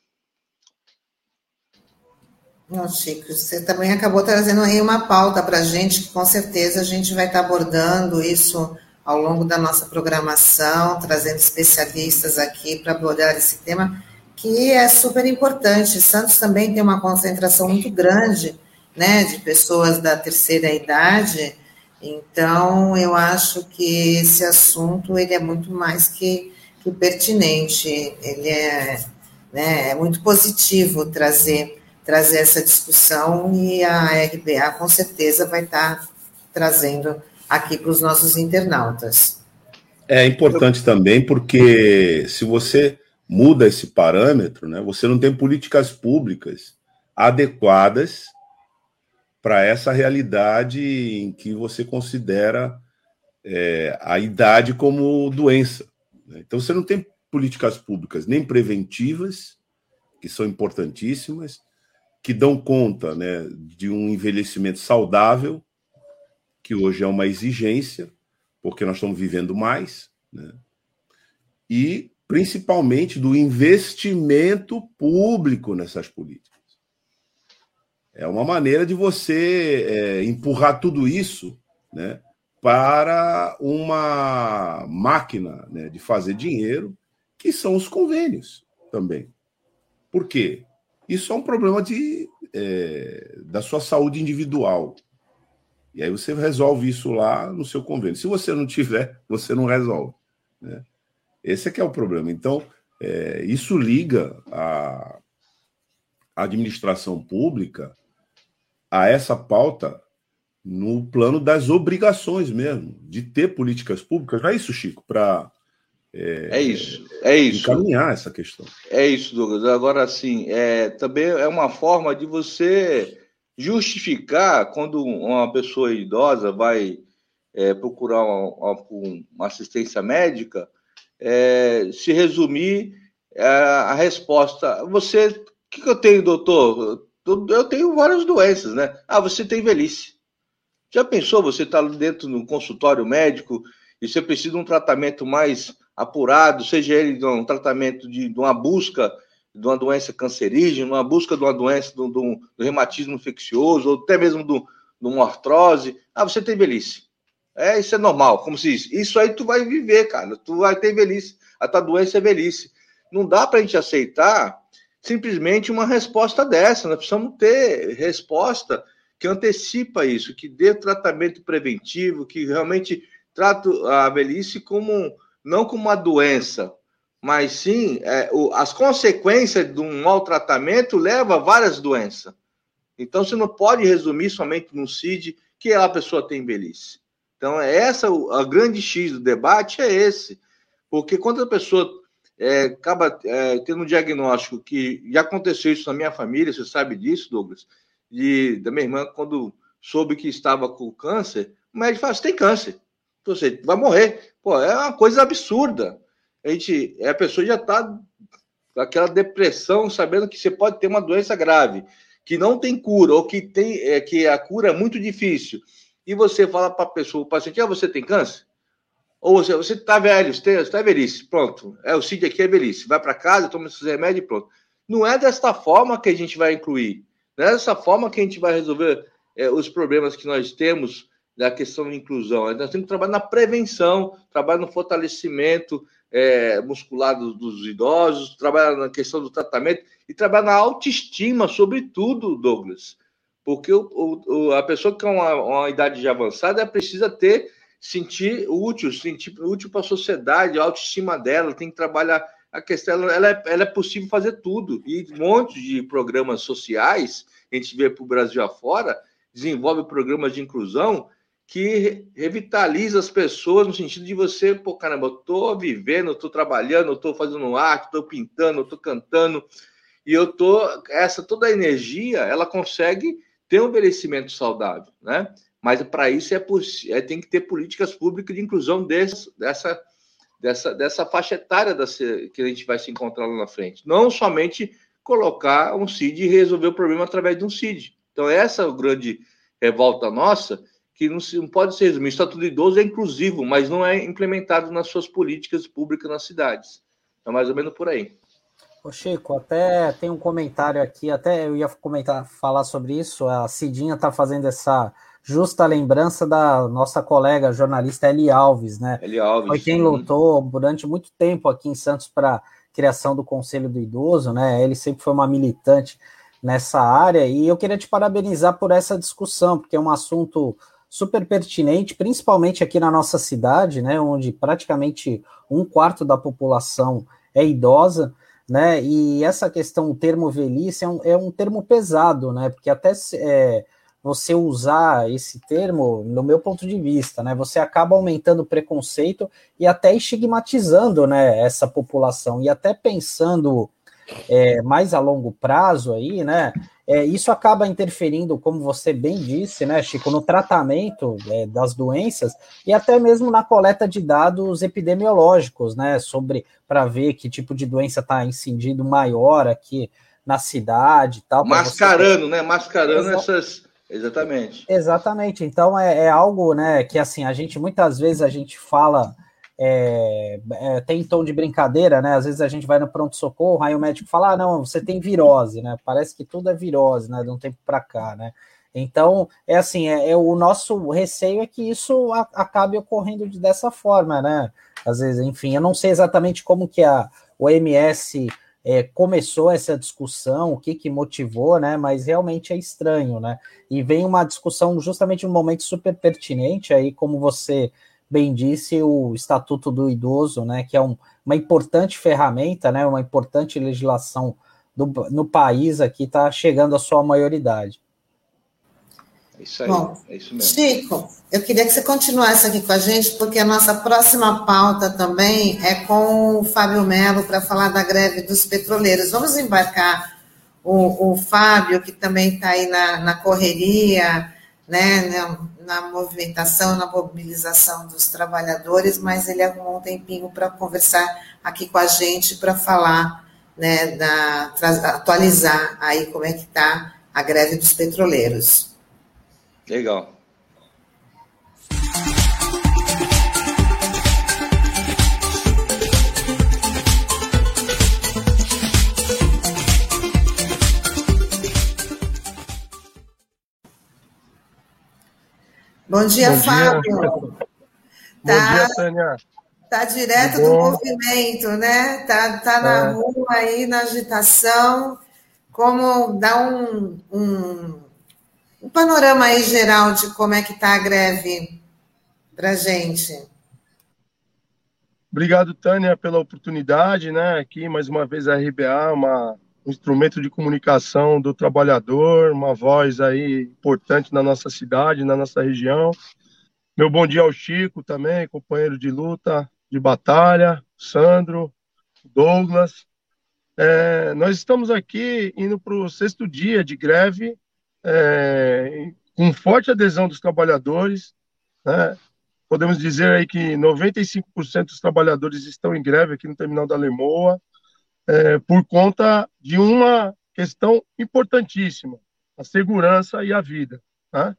Não, Chico, você também acabou trazendo aí uma pauta para a gente, que com certeza a gente vai estar tá abordando isso ao longo da nossa programação, trazendo especialistas aqui para abordar esse tema, que é super importante. Santos também tem uma concentração muito grande né, de pessoas da terceira idade, então eu acho que esse assunto ele é muito mais que, que pertinente, ele é, né, é muito positivo trazer trazer essa discussão e a RBA com certeza vai estar trazendo aqui para os nossos internautas.
É importante também porque se você muda esse parâmetro, né, você não tem políticas públicas adequadas para essa realidade em que você considera é, a idade como doença. Né? Então você não tem políticas públicas nem preventivas, que são importantíssimas, que dão conta né, de um envelhecimento saudável, que hoje é uma exigência, porque nós estamos vivendo mais, né, e principalmente do investimento público nessas políticas. É uma maneira de você é, empurrar tudo isso né, para uma máquina né, de fazer dinheiro, que são os convênios também. Por quê? Isso é um problema de, é, da sua saúde individual. E aí você resolve isso lá no seu convênio. Se você não tiver, você não resolve. Né? Esse é que é o problema. Então, é, isso liga a, administração pública a essa pauta no plano das obrigações mesmo, de ter políticas públicas. Não é isso, Chico, para
é, é, isso, é isso.
Encaminhar essa questão.
É isso, Douglas. Agora, assim, é, também é uma forma de você justificar quando uma pessoa idosa vai é, procurar uma, uma, assistência médica, é, se resumir é, a resposta. Você, o que, que eu tenho, doutor? Eu tenho várias doenças, né? Ah, você tem velhice. Já pensou você estar tá dentro do consultório médico e você precisa de um tratamento mais apurado, seja ele um tratamento de, de uma busca de uma doença cancerígena, uma busca de uma doença do, do, do reumatismo infeccioso, ou até mesmo de uma artrose. Ah, você tem velhice. É, isso é normal, como se diz. Isso aí tu vai viver, cara. Tu vai ter velhice. A tua doença é velhice. Não dá para a gente aceitar simplesmente uma resposta dessa. Nós precisamos ter resposta que antecipa isso, que dê tratamento preventivo, que realmente trata a velhice como não como uma doença, mas sim é, o, as consequências de um maltratamento levam a várias doenças. Então você não pode resumir somente no CID que a pessoa tem velhice. Então é essa a grande X do debate é esse, porque quando a pessoa é, acaba é, tendo um diagnóstico que já aconteceu isso na minha família, você sabe disso, Douglas, de, da minha irmã quando soube que estava com câncer, o médico fala: você tem câncer, você vai morrer. Pô, é uma coisa absurda. A gente, a pessoa já está com aquela depressão, sabendo que você pode ter uma doença grave, que não tem cura, ou que tem é, que a cura é muito difícil. E você fala para a pessoa, o paciente, ah, você tem câncer? Ou você, está velho, você está velhice, pronto. É, o CID aqui é velhice. Vai para casa, toma esses remédios e pronto. Não é desta forma que a gente vai incluir. Não é dessa forma que a gente vai resolver é, os problemas que nós temos da questão de inclusão. Nós temos que trabalhar na prevenção, trabalhar no fortalecimento é, muscular dos, dos, idosos, trabalhar na questão do tratamento e trabalhar na autoestima, sobretudo, Douglas. Porque o, o, a pessoa que tem uma, uma idade já avançada precisa ter, sentir útil, sentir útil para a sociedade, a autoestima dela, tem que trabalhar a questão, ela é, ela é possível fazer tudo. E um monte de programas sociais, a gente vê para o Brasil afora, desenvolve programas de inclusão que revitaliza as pessoas no sentido de você, pô, caramba, eu tô vivendo, tô trabalhando, tô fazendo arte, tô pintando, tô cantando, e eu tô, essa toda a energia, ela consegue ter um envelhecimento saudável, né? Mas para isso é, é, tem que ter políticas públicas de inclusão desse, dessa, dessa, dessa faixa etária dessa, que a gente vai se encontrar lá na frente. Não somente colocar um CID e resolver o problema através de um CID. Então, essa é a grande revolta nossa, que não, se, não pode ser resumido. O Estatuto do Idoso é inclusivo, mas não é implementado nas suas políticas públicas nas cidades. É mais ou menos por aí.
Ô Chico, até tem um comentário aqui, até eu ia comentar, falar sobre isso. A Cidinha está fazendo essa justa lembrança da nossa colega jornalista Eli Alves, né?
Eli Alves.
Foi quem lutou durante muito tempo aqui em Santos para criação do Conselho do Idoso, né? Ele sempre foi uma militante nessa área e eu queria te parabenizar por essa discussão, porque é um assunto super pertinente, principalmente aqui na nossa cidade, né, onde praticamente um quarto da população é idosa, né, e essa questão, o termo velhice é um, é um termo pesado, né, porque até é, você usar esse termo, no meu ponto de vista, né, você acaba aumentando o preconceito e até estigmatizando, né, essa população, e até pensando é, mais a longo prazo aí, né, é, isso acaba interferindo, como você bem disse, né, Chico, no tratamento é, das doenças e até mesmo na coleta de dados epidemiológicos, né, sobre para ver que tipo de doença está incidindo maior aqui na cidade, tal.
Mascarando, você... né, mascarando essas Exatamente.
Exatamente. Então é, é, algo, né, que assim a gente muitas vezes a gente fala é, é, tem tom de brincadeira, né? Às vezes a gente vai no pronto-socorro, aí o médico fala: ah, não, você tem virose, né? Parece que tudo é virose, né? De um tempo para cá, né? Então, é assim, é, é, o nosso receio é que isso a, acabe ocorrendo dessa forma, né? Às vezes, enfim, eu não sei exatamente como que a OMS é, começou essa discussão, o que que motivou, né? Mas realmente é estranho, né? E vem uma discussão justamente num momento super pertinente aí, como você bem disse, o Estatuto do Idoso, né, que é um, uma importante ferramenta, né, uma importante legislação do, no país aqui, está chegando à sua maioridade.
Isso aí, Bom, é isso mesmo. Chico, eu queria que você continuasse aqui com a gente, porque a nossa próxima pauta também é com o Fábio Melo para falar da greve dos petroleiros. Vamos embarcar o, o Fábio, que também está aí na, na correria, né, na, na, movimentação, na mobilização dos trabalhadores, mas ele arrumou um tempinho para conversar aqui com a gente, para falar, né, da, atualizar aí como é que está a greve dos petroleiros.
Legal.
Bom dia, Bom Fábio. Dia.
Bom tá, dia, Tânia.
Tá direto do movimento, né? Tá, tá na é. rua aí, na agitação. Como dar um, um um panorama aí geral de como é que está a greve para gente.
Obrigado, Tânia, pela oportunidade, né? Aqui, mais uma vez, a RBA, uma, um instrumento de comunicação do trabalhador, uma voz aí importante na nossa cidade, na nossa região. Meu bom dia ao Chico também, companheiro de luta, de batalha, Sandro, Douglas. É, nós estamos aqui indo para o sexto dia de greve é, com forte adesão dos trabalhadores. Né? Podemos dizer aí que 95% dos trabalhadores estão em greve aqui no terminal da Lemoa, é, por conta de uma questão importantíssima, a segurança e a vida. Né?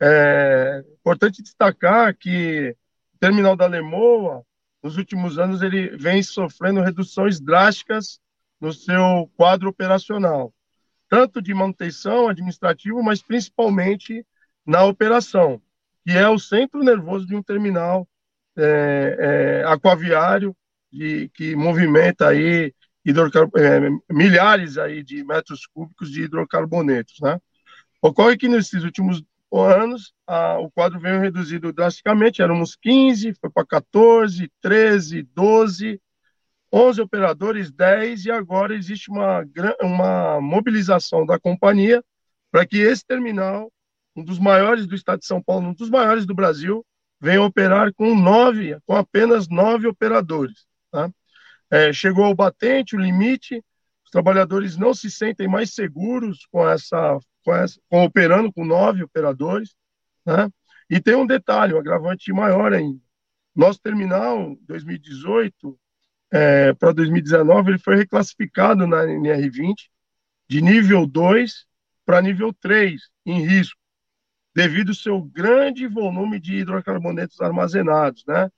É importante destacar que o terminal da Lemoa, nos últimos anos, ele vem sofrendo reduções drásticas no seu quadro operacional tanto de manutenção administrativa, mas principalmente na operação, que é o centro nervoso de um terminal é, é, aquaviário de, que movimenta aí é, milhares aí de metros cúbicos de hidrocarbonetos, né? Ocorre que nesses últimos anos a, o quadro veio reduzido drasticamente, éramos 15, foi para 14, 13, 12, 11 operadores, 10, e agora existe uma, uma mobilização da companhia para que esse terminal, um dos maiores do estado de São Paulo, um dos maiores do Brasil, venha operar com nove, com apenas nove operadores. Tá? É, chegou ao batente, o limite, os trabalhadores não se sentem mais seguros com essa, com, essa, com operando com nove operadores. Né? E tem um detalhe, um agravante maior ainda. Nosso terminal, 2018, é, para 2019, ele foi reclassificado na NR20 de nível 2 para nível 3 em risco, devido ao seu grande volume de hidrocarbonetos armazenados, né?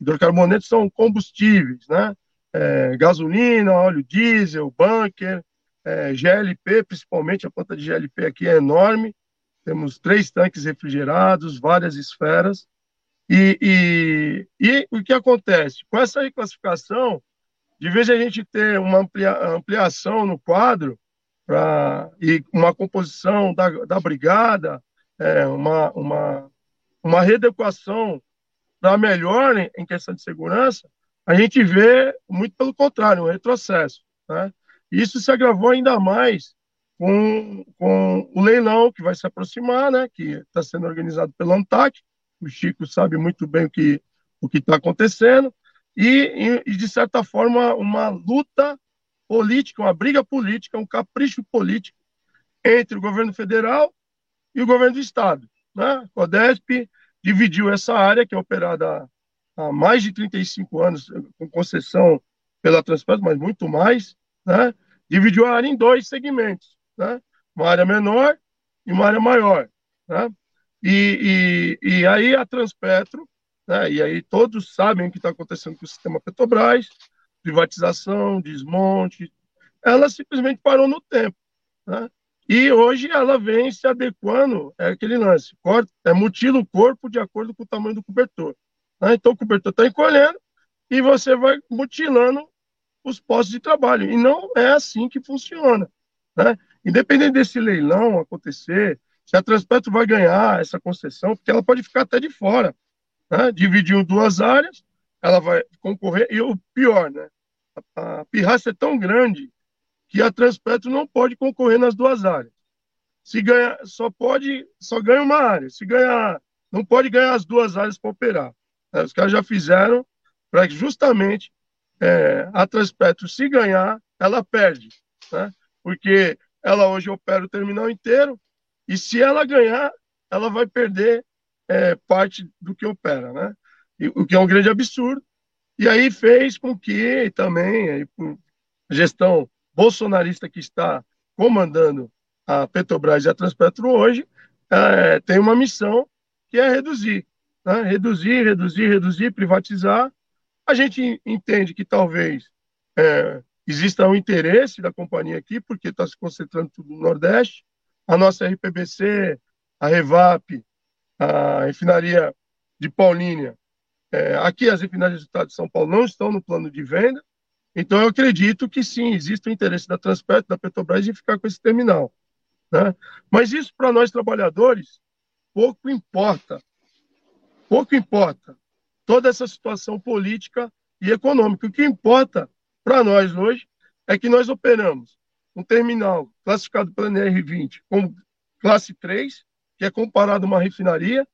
Hidrocarbonetos são combustíveis, né? É, gasolina, óleo diesel, bunker, é, GLP, principalmente a planta de GLP aqui é enorme. Temos três tanques refrigerados, várias esferas. E, e, e o que acontece? Com essa reclassificação, de vez em a gente ter uma amplia, ampliação no quadro pra, e uma composição da, da brigada, é, uma, uma, uma para melhor em, em questão de segurança, a gente vê muito pelo contrário, um retrocesso. Né? Isso se agravou ainda mais com, com o leilão que vai se aproximar, né, que está sendo organizado pela ANTAC, o Chico sabe muito bem o que o que está acontecendo e, e, de certa forma, uma luta política, uma briga política, um capricho político entre o governo federal e o governo do estado. Né? O CODESP dividiu essa área, que é operada há mais de 35 anos, com concessão pela Transpetro, mas muito mais, né? dividiu a área em dois segmentos, né? uma área menor e uma área maior. Né? E, e, e aí a Transpetro, né, e aí todos sabem o que está acontecendo com o sistema Petrobras, privatização, desmonte, ela simplesmente parou no tempo. Né? E hoje ela vem se adequando, é aquele lance, corta, é, mutila o corpo de acordo com o tamanho do cobertor. Né? Então o cobertor está encolhendo e você vai mutilando os postos de trabalho. E não é assim que funciona. Né? Independente desse leilão acontecer, se a Transpetro vai ganhar essa concessão, porque ela pode ficar até de fora, né? duas áreas, ela vai concorrer, e o pior, né? a, a pirraça é tão grande que a Transpetro não pode concorrer nas duas áreas. se ganha, só pode, só ganha uma área. Se ganhar, não pode ganhar as duas áreas para operar. É, os caras já fizeram para que justamente é, a Transpetro, se ganhar, ela perde, né? Porque ela hoje opera o terminal inteiro e se ela ganhar, ela vai perder é, parte do que opera, né? E, o que é um grande absurdo. E aí fez com que também, por gestão bolsonarista que está comandando a Petrobras e a Transpetro hoje, é, tem uma missão que é reduzir. Né? Reduzir, reduzir, reduzir, privatizar. A gente entende que talvez é, exista um interesse da companhia aqui, porque está se concentrando tudo no Nordeste. A nossa RPBC, a Revap, a refinaria de Paulínia, é, aqui as refinarias do estado de São Paulo não estão no plano de venda, então eu acredito que sim, existe o interesse da Transpetro, da Petrobras em ficar com esse terminal. Né? Mas isso para nós trabalhadores pouco importa. Pouco importa toda essa situação política e econômica. O que importa para nós hoje é que nós operamos um terminal classificado pela NR20 como classe 3, que é comparado a uma refinaria,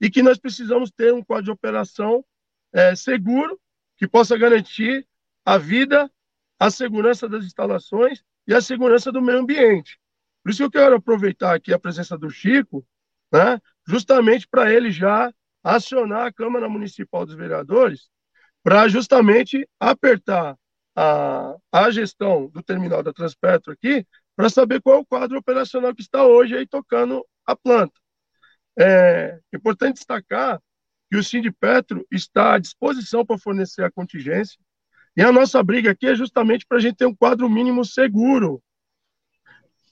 e que nós precisamos ter um quadro de operação é, seguro, que possa garantir a vida, a segurança das instalações e a segurança do meio ambiente. Por isso que eu quero aproveitar aqui a presença do Chico, né, justamente para ele já acionar a Câmara Municipal dos Vereadores para justamente apertar a, a gestão do terminal da Transpetro aqui para saber qual é o quadro operacional que está hoje aí tocando a planta. É importante destacar que o Sindipetro está à disposição para fornecer a contingência e a nossa briga aqui é justamente para a gente ter um quadro mínimo seguro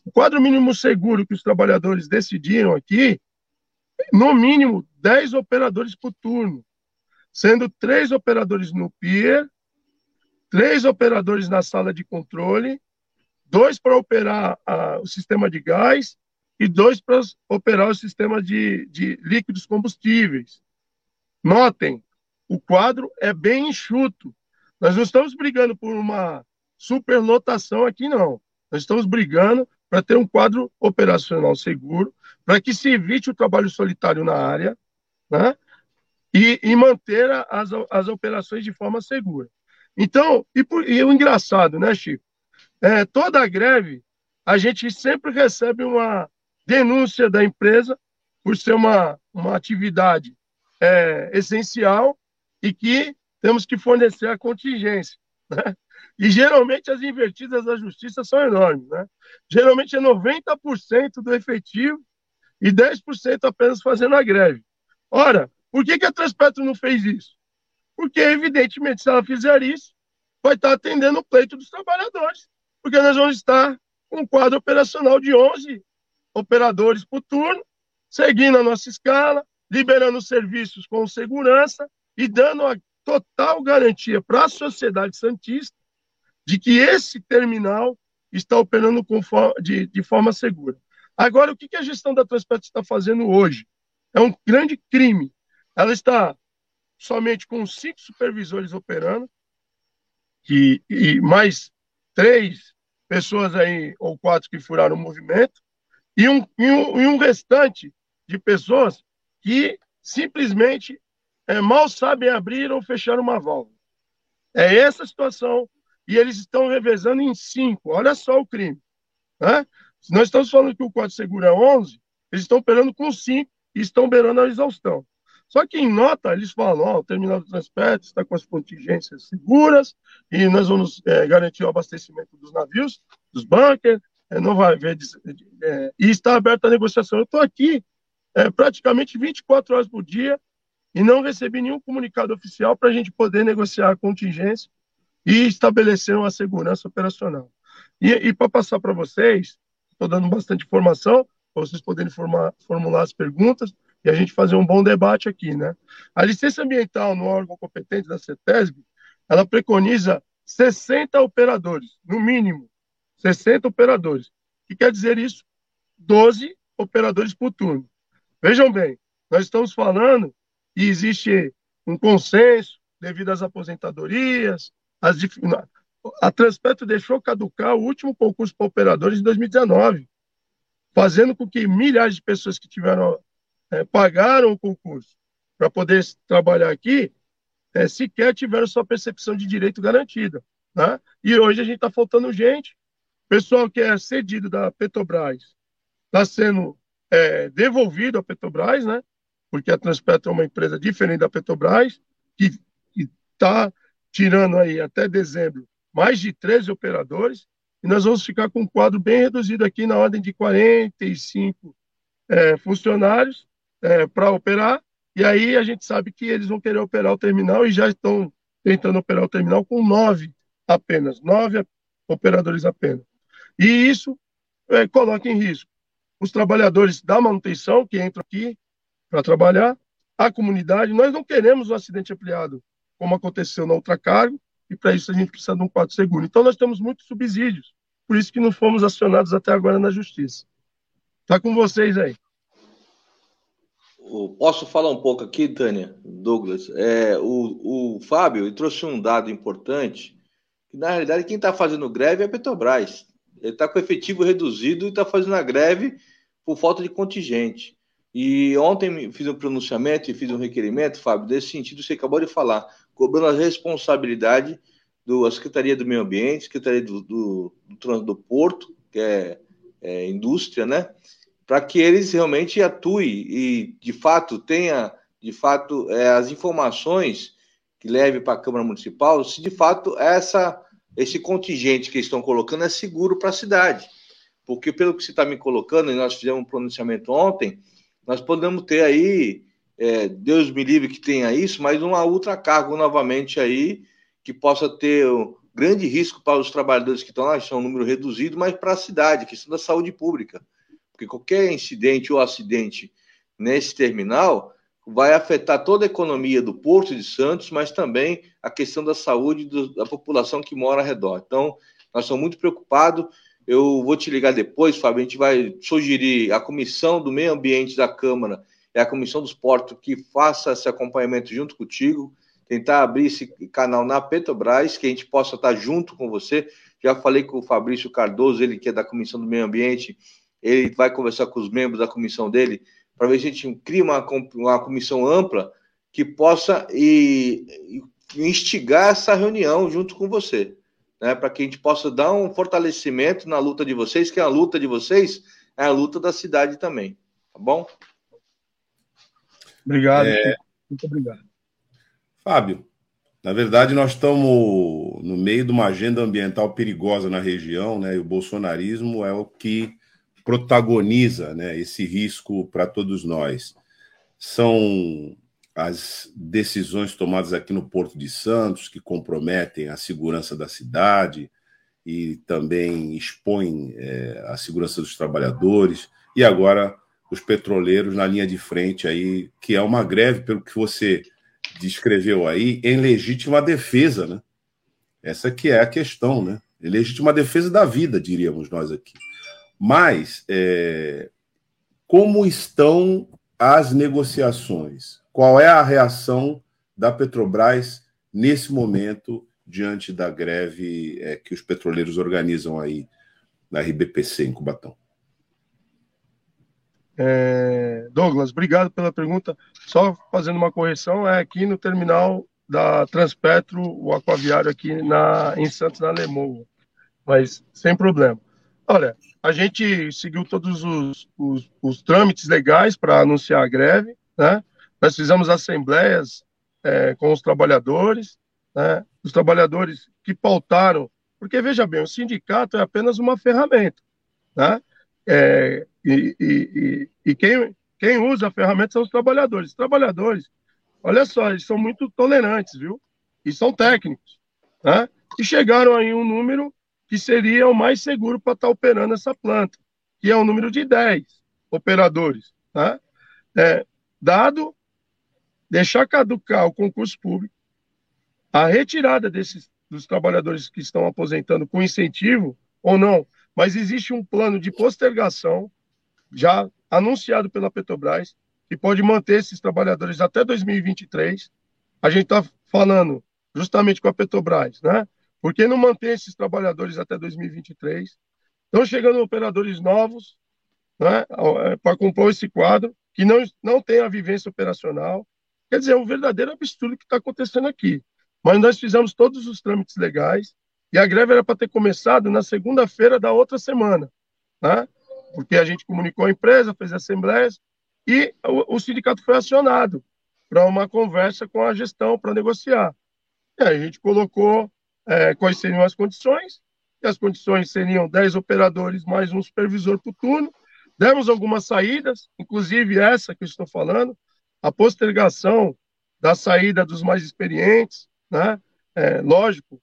o quadro mínimo seguro que os trabalhadores decidiram aqui, no mínimo 10 operadores por turno, sendo três operadores no pier, três operadores na sala de controle, dois para operar a, o sistema de gás e dois para operar o sistema de, de líquidos combustíveis. Notem, o quadro é bem enxuto. Nós não estamos brigando por uma superlotação aqui, não. Nós estamos brigando para ter um quadro operacional seguro, para que se evite o trabalho solitário na área, né? E, e manter as, as operações de forma segura. Então, e, por, e o engraçado, né, Chico? É, toda a greve, a gente sempre recebe uma denúncia da empresa por ser uma, uma atividade é, essencial e que temos que fornecer a contingência. Né? E geralmente as invertidas da justiça são enormes. Né? Geralmente é 90% do efetivo e 10% apenas fazendo a greve. Ora, por que, que a Transpetro não fez isso? Porque, evidentemente, se ela fizer isso, vai estar atendendo o pleito dos trabalhadores. Porque nós vamos estar com um quadro operacional de 11 operadores por turno, seguindo a nossa escala, liberando serviços com segurança e dando a total garantia para a sociedade santista de que esse terminal está operando de, de, forma segura. Agora, o que a gestão da Transpetro está fazendo hoje? É um grande crime. Ela está somente com cinco supervisores operando, e, e mais três pessoas aí, ou quatro que furaram o movimento, e um, e um, e um restante de pessoas que simplesmente é, mal sabem abrir ou fechar uma válvula. É essa a situação e eles estão revezando em cinco. Olha só o crime. Né? Nós estamos falando que o Código Seguro é 11, eles estão operando com cinco e estão beirando a exaustão. Só que em nota, eles falam: ó, o terminal de transporte está com as contingências seguras e nós vamos é, garantir o abastecimento dos navios, dos bunkers, é, não vai haver. É, e está aberta a negociação. Eu estou aqui é, praticamente 24 horas por dia e não recebi nenhum comunicado oficial para a gente poder negociar a contingência e estabeleceram a segurança operacional. E, e para passar para vocês, estou dando bastante informação, para vocês poderem formar, formular as perguntas e a gente fazer um bom debate aqui, né? A licença ambiental no órgão competente da CETESB, ela preconiza 60 operadores, no mínimo, 60 operadores. O que quer dizer isso? 12 operadores por turno. Vejam bem, nós estamos falando e existe um consenso devido às aposentadorias, as, a Transpetro deixou caducar o último concurso para operadores em 2019. fazendo com que milhares de pessoas que tiveram é, pagaram o concurso para poder trabalhar aqui, é, sequer tiveram sua percepção de direito garantida. Né? E hoje a gente está faltando gente. Pessoal que é cedido da Petrobras está sendo é, devolvido à Petrobras, né? porque a Transpetro é uma empresa diferente da Petrobras, que está tirando aí até dezembro mais de 13 operadores, e nós vamos ficar com um quadro bem reduzido aqui, na ordem de 45 é, funcionários é, para operar, e aí a gente sabe que eles vão querer operar o terminal e já estão tentando operar o terminal com nove apenas, nove operadores apenas. E isso é, coloca em risco os trabalhadores da manutenção que entram aqui para trabalhar, a comunidade. Nós não queremos um acidente ampliado, como aconteceu na outra carga, e para isso a gente precisa de um quadro seguro. Então nós temos muitos subsídios, por isso que não fomos acionados até agora na justiça. Está com vocês aí.
Posso falar um pouco aqui, Tânia, Douglas? É, o, o Fábio trouxe um dado importante, que na realidade quem está fazendo greve é a Petrobras. Ele está com efetivo reduzido e está fazendo a greve por falta de contingente. E ontem fiz um pronunciamento e fiz um requerimento, Fábio, desse sentido, você acabou de falar, cobrando a responsabilidade da Secretaria do Meio Ambiente, Secretaria do, do, do, do Porto, que é, é indústria, né? Para que eles realmente atuem e, de fato, tenha de fato é, as informações que leve para a Câmara Municipal, se de fato essa esse contingente que estão colocando é seguro para a cidade. Porque, pelo que você está me colocando, e nós fizemos um pronunciamento ontem, nós podemos ter aí, é, Deus me livre que tenha isso, mas uma ultra carga novamente aí, que possa ter um grande risco para os trabalhadores que estão lá, são um número reduzido, mas para a cidade, questão da saúde pública. Porque qualquer incidente ou acidente nesse terminal vai afetar toda a economia do Porto de Santos, mas também a questão da saúde do, da população que mora ao redor. Então, nós estamos muito preocupados. Eu vou te ligar depois, Fábio. A gente vai sugerir a comissão do meio ambiente da Câmara e a comissão dos portos que faça esse acompanhamento junto contigo, tentar abrir esse canal na Petrobras, que a gente possa estar junto com você. Já falei com o Fabrício Cardoso, ele que é da comissão do meio ambiente, ele vai conversar com os membros da comissão dele para ver se a gente cria uma, uma comissão ampla que possa e, e instigar essa reunião junto com você, né, para que a gente possa dar um fortalecimento na luta de vocês, que é a luta de vocês é a luta da cidade também, tá bom?
Obrigado, é... muito obrigado.
Fábio, na verdade nós estamos no meio de uma agenda ambiental perigosa na região, né, e o bolsonarismo é o que protagoniza né, esse risco para todos nós. São as decisões tomadas aqui no Porto de Santos, que comprometem a segurança da cidade e também expõem é, a segurança dos trabalhadores, e agora os petroleiros na linha de frente aí, que é uma greve, pelo que você descreveu aí, em legítima defesa, né? Essa que é a questão, né? Em legítima defesa da vida, diríamos nós aqui. Mas é, como estão as negociações? Qual é a reação da Petrobras nesse momento diante da greve é, que os petroleiros organizam aí na RBPC em Cubatão?
É, Douglas, obrigado pela pergunta. Só fazendo uma correção, é aqui no terminal da Transpetro, o aquaviário aqui na, em Santos, na Lemoa. Mas sem problema. Olha, a gente seguiu todos os, os, os trâmites legais para anunciar a greve, né? Nós fizemos assembleias é, com os trabalhadores, né? Os trabalhadores que pautaram, porque veja bem, o sindicato é apenas uma ferramenta, né? É, e, e, e, quem, quem usa a ferramenta são os trabalhadores. Os trabalhadores, olha só, eles são muito tolerantes, viu? E são técnicos, né? E chegaram aí um número que seria o mais seguro para estar tá operando essa planta, que é o número de 10 operadores. Tá? É, dado deixar caducar o concurso público, a retirada desses dos trabalhadores que estão aposentando com incentivo ou não, mas existe um plano de postergação já anunciado pela Petrobras que pode manter esses trabalhadores até 2023. A gente está falando justamente com a Petrobras, né? Por que não manter esses trabalhadores até 2023? Estão chegando operadores novos, né, é, para compor esse quadro, que não, não tem a vivência operacional. Quer dizer, é um verdadeiro absurdo que está acontecendo aqui. Mas nós fizemos todos os trâmites legais e a greve era para ter começado na segunda-feira da outra semana, né? porque a gente comunicou a empresa, fez assembleias e o, o sindicato foi acionado para uma conversa com a gestão para negociar. E a gente colocou é, quais seriam as condições, e as condições seriam 10 operadores mais um supervisor por turno. Demos algumas saídas, inclusive essa que eu estou falando, a postergação da saída dos mais experientes, né? É, lógico,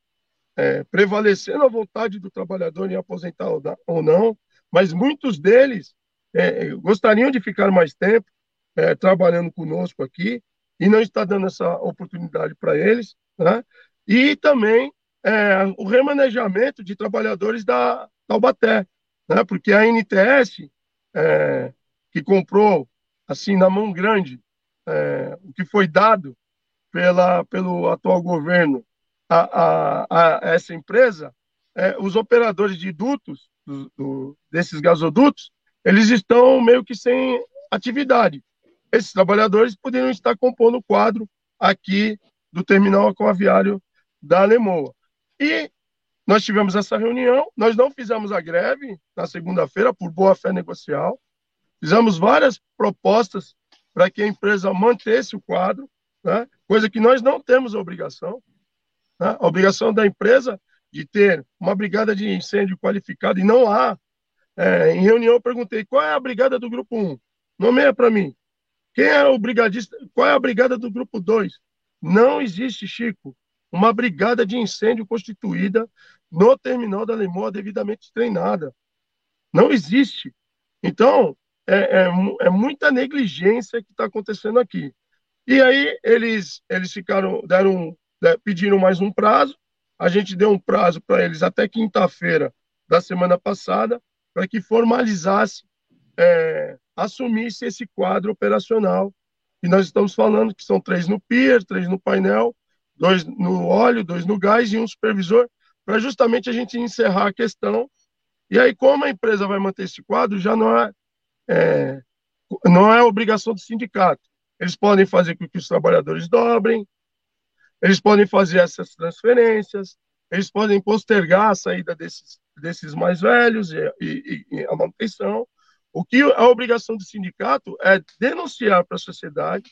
é, prevalecendo a vontade do trabalhador em aposentar ou não, mas muitos deles é, gostariam de ficar mais tempo é, trabalhando conosco aqui e não está dando essa oportunidade para eles, né? E também é, o remanejamento de trabalhadores da Taubaté, né? Porque a NTS é, que comprou assim na mão grande é, o que foi dado pela pelo atual governo a, a, a essa empresa, é, os operadores de dutos do, do, desses gasodutos, eles estão meio que sem atividade. Esses trabalhadores poderiam estar compondo o quadro aqui do terminal aquaviário da Alemoa. E nós tivemos essa reunião, nós não fizemos a greve na segunda-feira por boa fé negocial, fizemos várias propostas para que a empresa mantesse o quadro, né? coisa que nós não temos a obrigação. Né? A obrigação da empresa de ter uma brigada de incêndio qualificada, e não há. É, em reunião eu perguntei, qual é a brigada do grupo 1? Nomeia para mim. Quem é o brigadista? Qual é a brigada do grupo 2? Não existe, Chico, uma brigada de incêndio constituída no terminal da Lemoa devidamente treinada. Não existe. Então, é, é, é muita negligência que está acontecendo aqui. E aí eles, eles ficaram, deram, pediram mais um prazo, a gente deu um prazo para eles até quinta-feira da semana passada, para que formalizasse, é, assumisse esse quadro operacional. E nós estamos falando que são três no pier, três no painel, dois no óleo, dois no gás e um supervisor, para justamente a gente encerrar a questão. E aí, como a empresa vai manter esse quadro, já não é, é não é obrigação do sindicato. Eles podem fazer com que os trabalhadores dobrem, eles podem fazer essas transferências, eles podem postergar a saída desses, desses mais velhos e, e, e a manutenção. O que a obrigação do sindicato é denunciar para a sociedade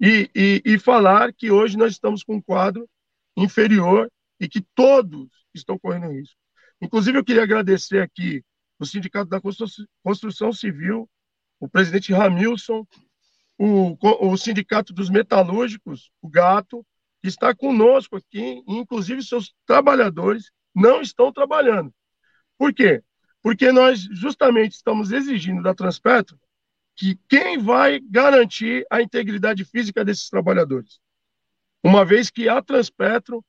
e, e, e falar que hoje nós estamos com um quadro inferior e que todos estão correndo risco. Inclusive, eu queria agradecer aqui o Sindicato da Construção Civil, o presidente Ramilson, o, o Sindicato dos Metalúrgicos, o Gato, que está conosco aqui, inclusive seus trabalhadores não estão trabalhando. Por quê? Porque nós justamente estamos exigindo da Transpetro que quem vai garantir a integridade física desses trabalhadores? Uma vez que a Transpetro,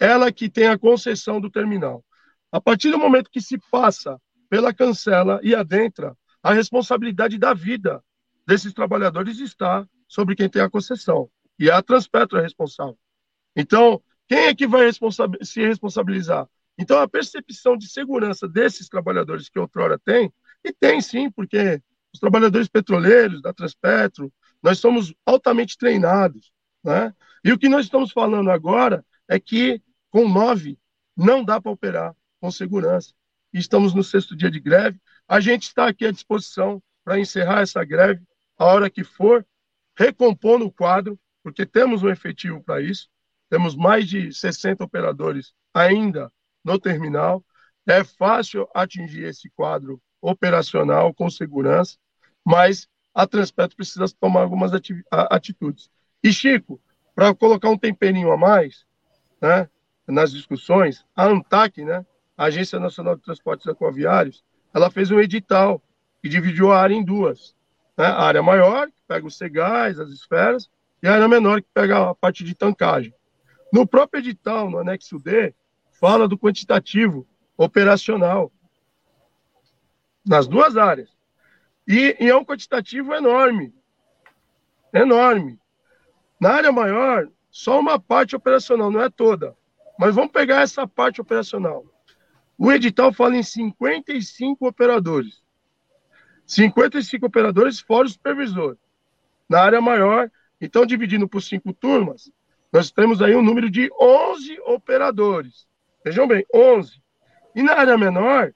ela que tem a concessão do terminal. A partir do momento que se passa pela cancela e adentra, a responsabilidade da vida desses trabalhadores está sobre quem tem a concessão. E a Transpetro é responsável. Então, quem é que vai responsa se responsabilizar? Então, a percepção de segurança desses trabalhadores que outrora tem, e tem sim, porque os trabalhadores petroleiros da Transpetro, nós somos altamente treinados, né? E o que nós estamos falando agora é que com nove não dá para operar com segurança. Estamos no sexto dia de greve. A gente está aqui à disposição para encerrar essa greve a hora que for, recompondo o quadro, porque temos um efetivo para isso. Temos mais de 60 operadores ainda no terminal. É fácil atingir esse quadro operacional com segurança, mas a Transpetro precisa tomar algumas atitudes. E, Chico, para colocar um temperinho a mais né, nas discussões, a ANTAC, né, a Agência Nacional de Transportes Aquaviários, ela fez um edital e dividiu a área em duas. Né? A área maior, que pega os cegais, as esferas, e a área menor, que pega a parte de tancagem. No próprio edital, no anexo D, fala do quantitativo operacional nas duas áreas. E, e, é um quantitativo enorme. Enorme. Na área maior, só uma parte operacional, não é toda. Mas vamos pegar essa parte operacional. O edital fala em 55 operadores. 55 operadores fora o supervisor. Na área maior, então dividindo por cinco turmas, nós temos aí um número de 11 operadores. Vejam bem, 11. E na área menor,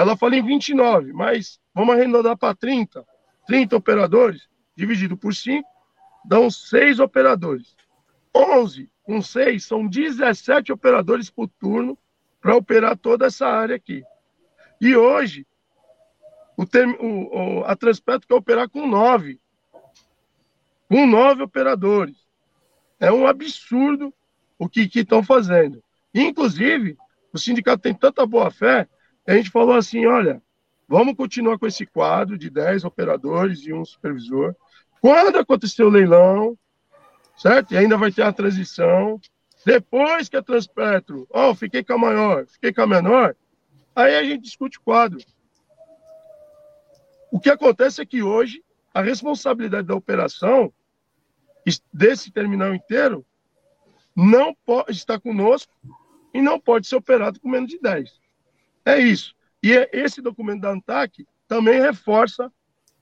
ela fala em 29, mas vamos arredondar para 30. 30 operadores, dividido por 5, dão 6 operadores. 11 com 6 são 17 operadores por turno para operar toda essa área aqui. E hoje, o, term, o, o a Transpetro quer operar com 9. Com 9 operadores. É um absurdo o que estão fazendo. Inclusive, o sindicato tem tanta boa fé, a gente falou assim: olha, vamos continuar com esse quadro de 10 operadores e um supervisor. Quando acontecer o leilão, certo? E ainda vai ter a transição. Depois que a Transpetro, ó, oh, fiquei com a maior, fiquei com a menor, aí a gente discute o quadro. O que acontece é que hoje a responsabilidade da operação desse terminal inteiro não pode estar conosco e não pode ser operado com menos de 10. É isso. E é esse documento da ANTAC também reforça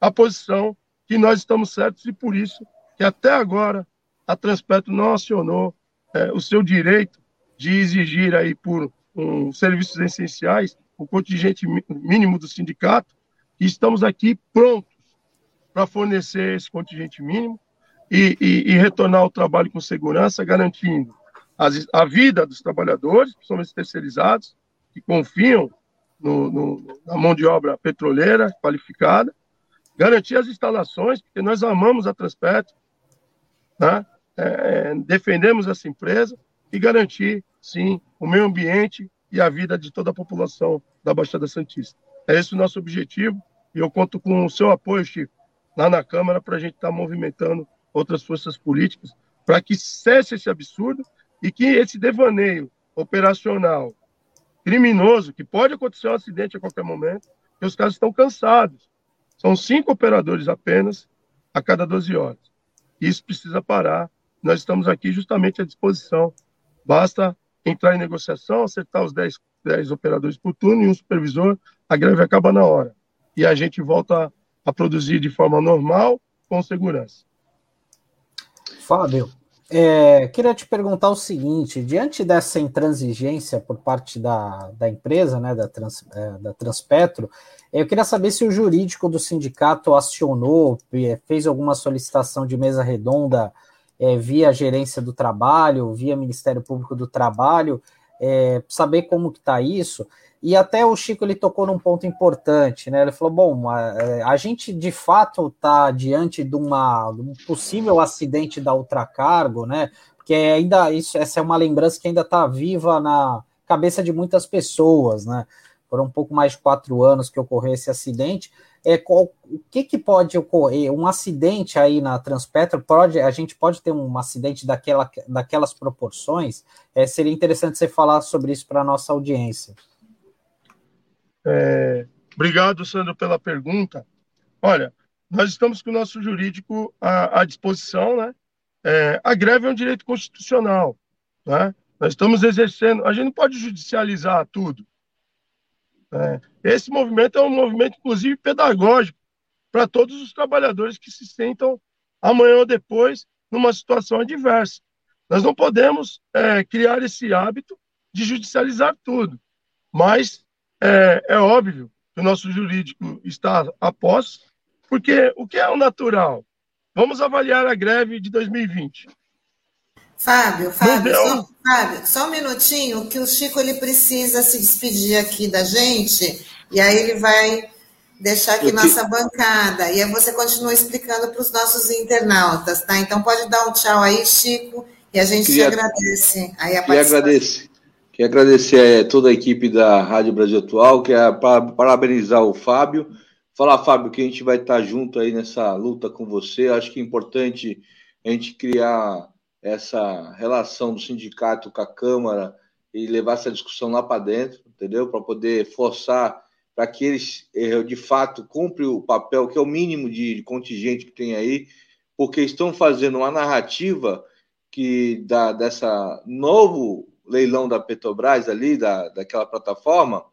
a posição que nós estamos certos e por isso que até agora a Transpetro não acionou é, o seu direito de exigir aí por um, serviços essenciais o contingente mínimo do sindicato e estamos aqui prontos para fornecer esse contingente mínimo e, e, e, retornar ao trabalho com segurança, garantindo as, a vida dos trabalhadores, principalmente terceirizados, que confiam no, no, na mão de obra petroleira qualificada, garantir as instalações, porque nós amamos a Transpetro, né? é, defendemos essa empresa e garantir, sim, o meio ambiente e a vida de toda a população da Baixada Santista. É esse o nosso objetivo e eu conto com o seu apoio, Chico, lá na Câmara, para a gente estar tá movimentando outras forças políticas para que cesse esse absurdo e que esse devaneio operacional criminoso, que pode acontecer um acidente a qualquer momento, que os caras estão cansados. São cinco operadores apenas a cada 12 horas. Isso precisa parar. Nós estamos aqui justamente à disposição. Basta entrar em negociação, acertar os 10, 10 operadores por turno e um supervisor, a greve acaba na hora. E a gente volta a produzir de forma normal, com segurança.
Fábio, é, queria te perguntar o seguinte: diante dessa intransigência por parte da, da empresa, né, da, Trans, é, da Transpetro, eu queria saber se o jurídico do sindicato acionou, é, fez alguma solicitação de mesa redonda é, via gerência do trabalho, via Ministério Público do Trabalho, é, saber como que está isso. E até o Chico ele tocou num ponto importante, né? Ele falou: bom, a, a gente de fato está diante de, uma, de um possível acidente da ultracargo, né? Porque ainda isso, essa é uma lembrança que ainda está viva na cabeça de muitas pessoas, né? Foram um pouco mais de quatro anos que ocorreu esse acidente. É, qual, o que, que pode ocorrer? Um acidente aí na Transpetro, pode, a gente pode ter um acidente daquela, daquelas proporções? É, seria interessante você falar sobre isso para a nossa audiência.
É, obrigado, Sandro, pela pergunta. Olha, nós estamos com o nosso jurídico à, à disposição, né? É, a greve é um direito constitucional, né? Nós estamos exercendo, a gente não pode judicializar tudo. Né? Esse movimento é um movimento, inclusive, pedagógico para todos os trabalhadores que se sentam amanhã ou depois numa situação adversa. Nós não podemos é, criar esse hábito de judicializar tudo, mas é, é óbvio que o nosso jurídico está a porque o que é o natural? Vamos avaliar a greve de 2020.
Fábio, Fábio, só, Fábio, só um minutinho, que o Chico ele precisa se despedir aqui da gente, e aí ele vai deixar aqui nossa bancada, e aí você continua explicando para os nossos internautas, tá? Então pode dar um tchau aí, Chico, e a gente queria, te agradece. Aí a
queria agradecer, Quero agradecer a toda a equipe da Rádio Brasil Atual, que é parabenizar o Fábio. Falar, Fábio, que a gente vai estar junto aí nessa luta com você. Acho que é importante a gente criar essa relação do sindicato com a Câmara e levar essa discussão lá para dentro, entendeu? Para poder forçar para que eles, eh, de fato, cumprem o papel que é o mínimo de contingente que tem aí, porque estão fazendo uma narrativa que dá dessa novo leilão da Petrobras ali, da, daquela plataforma,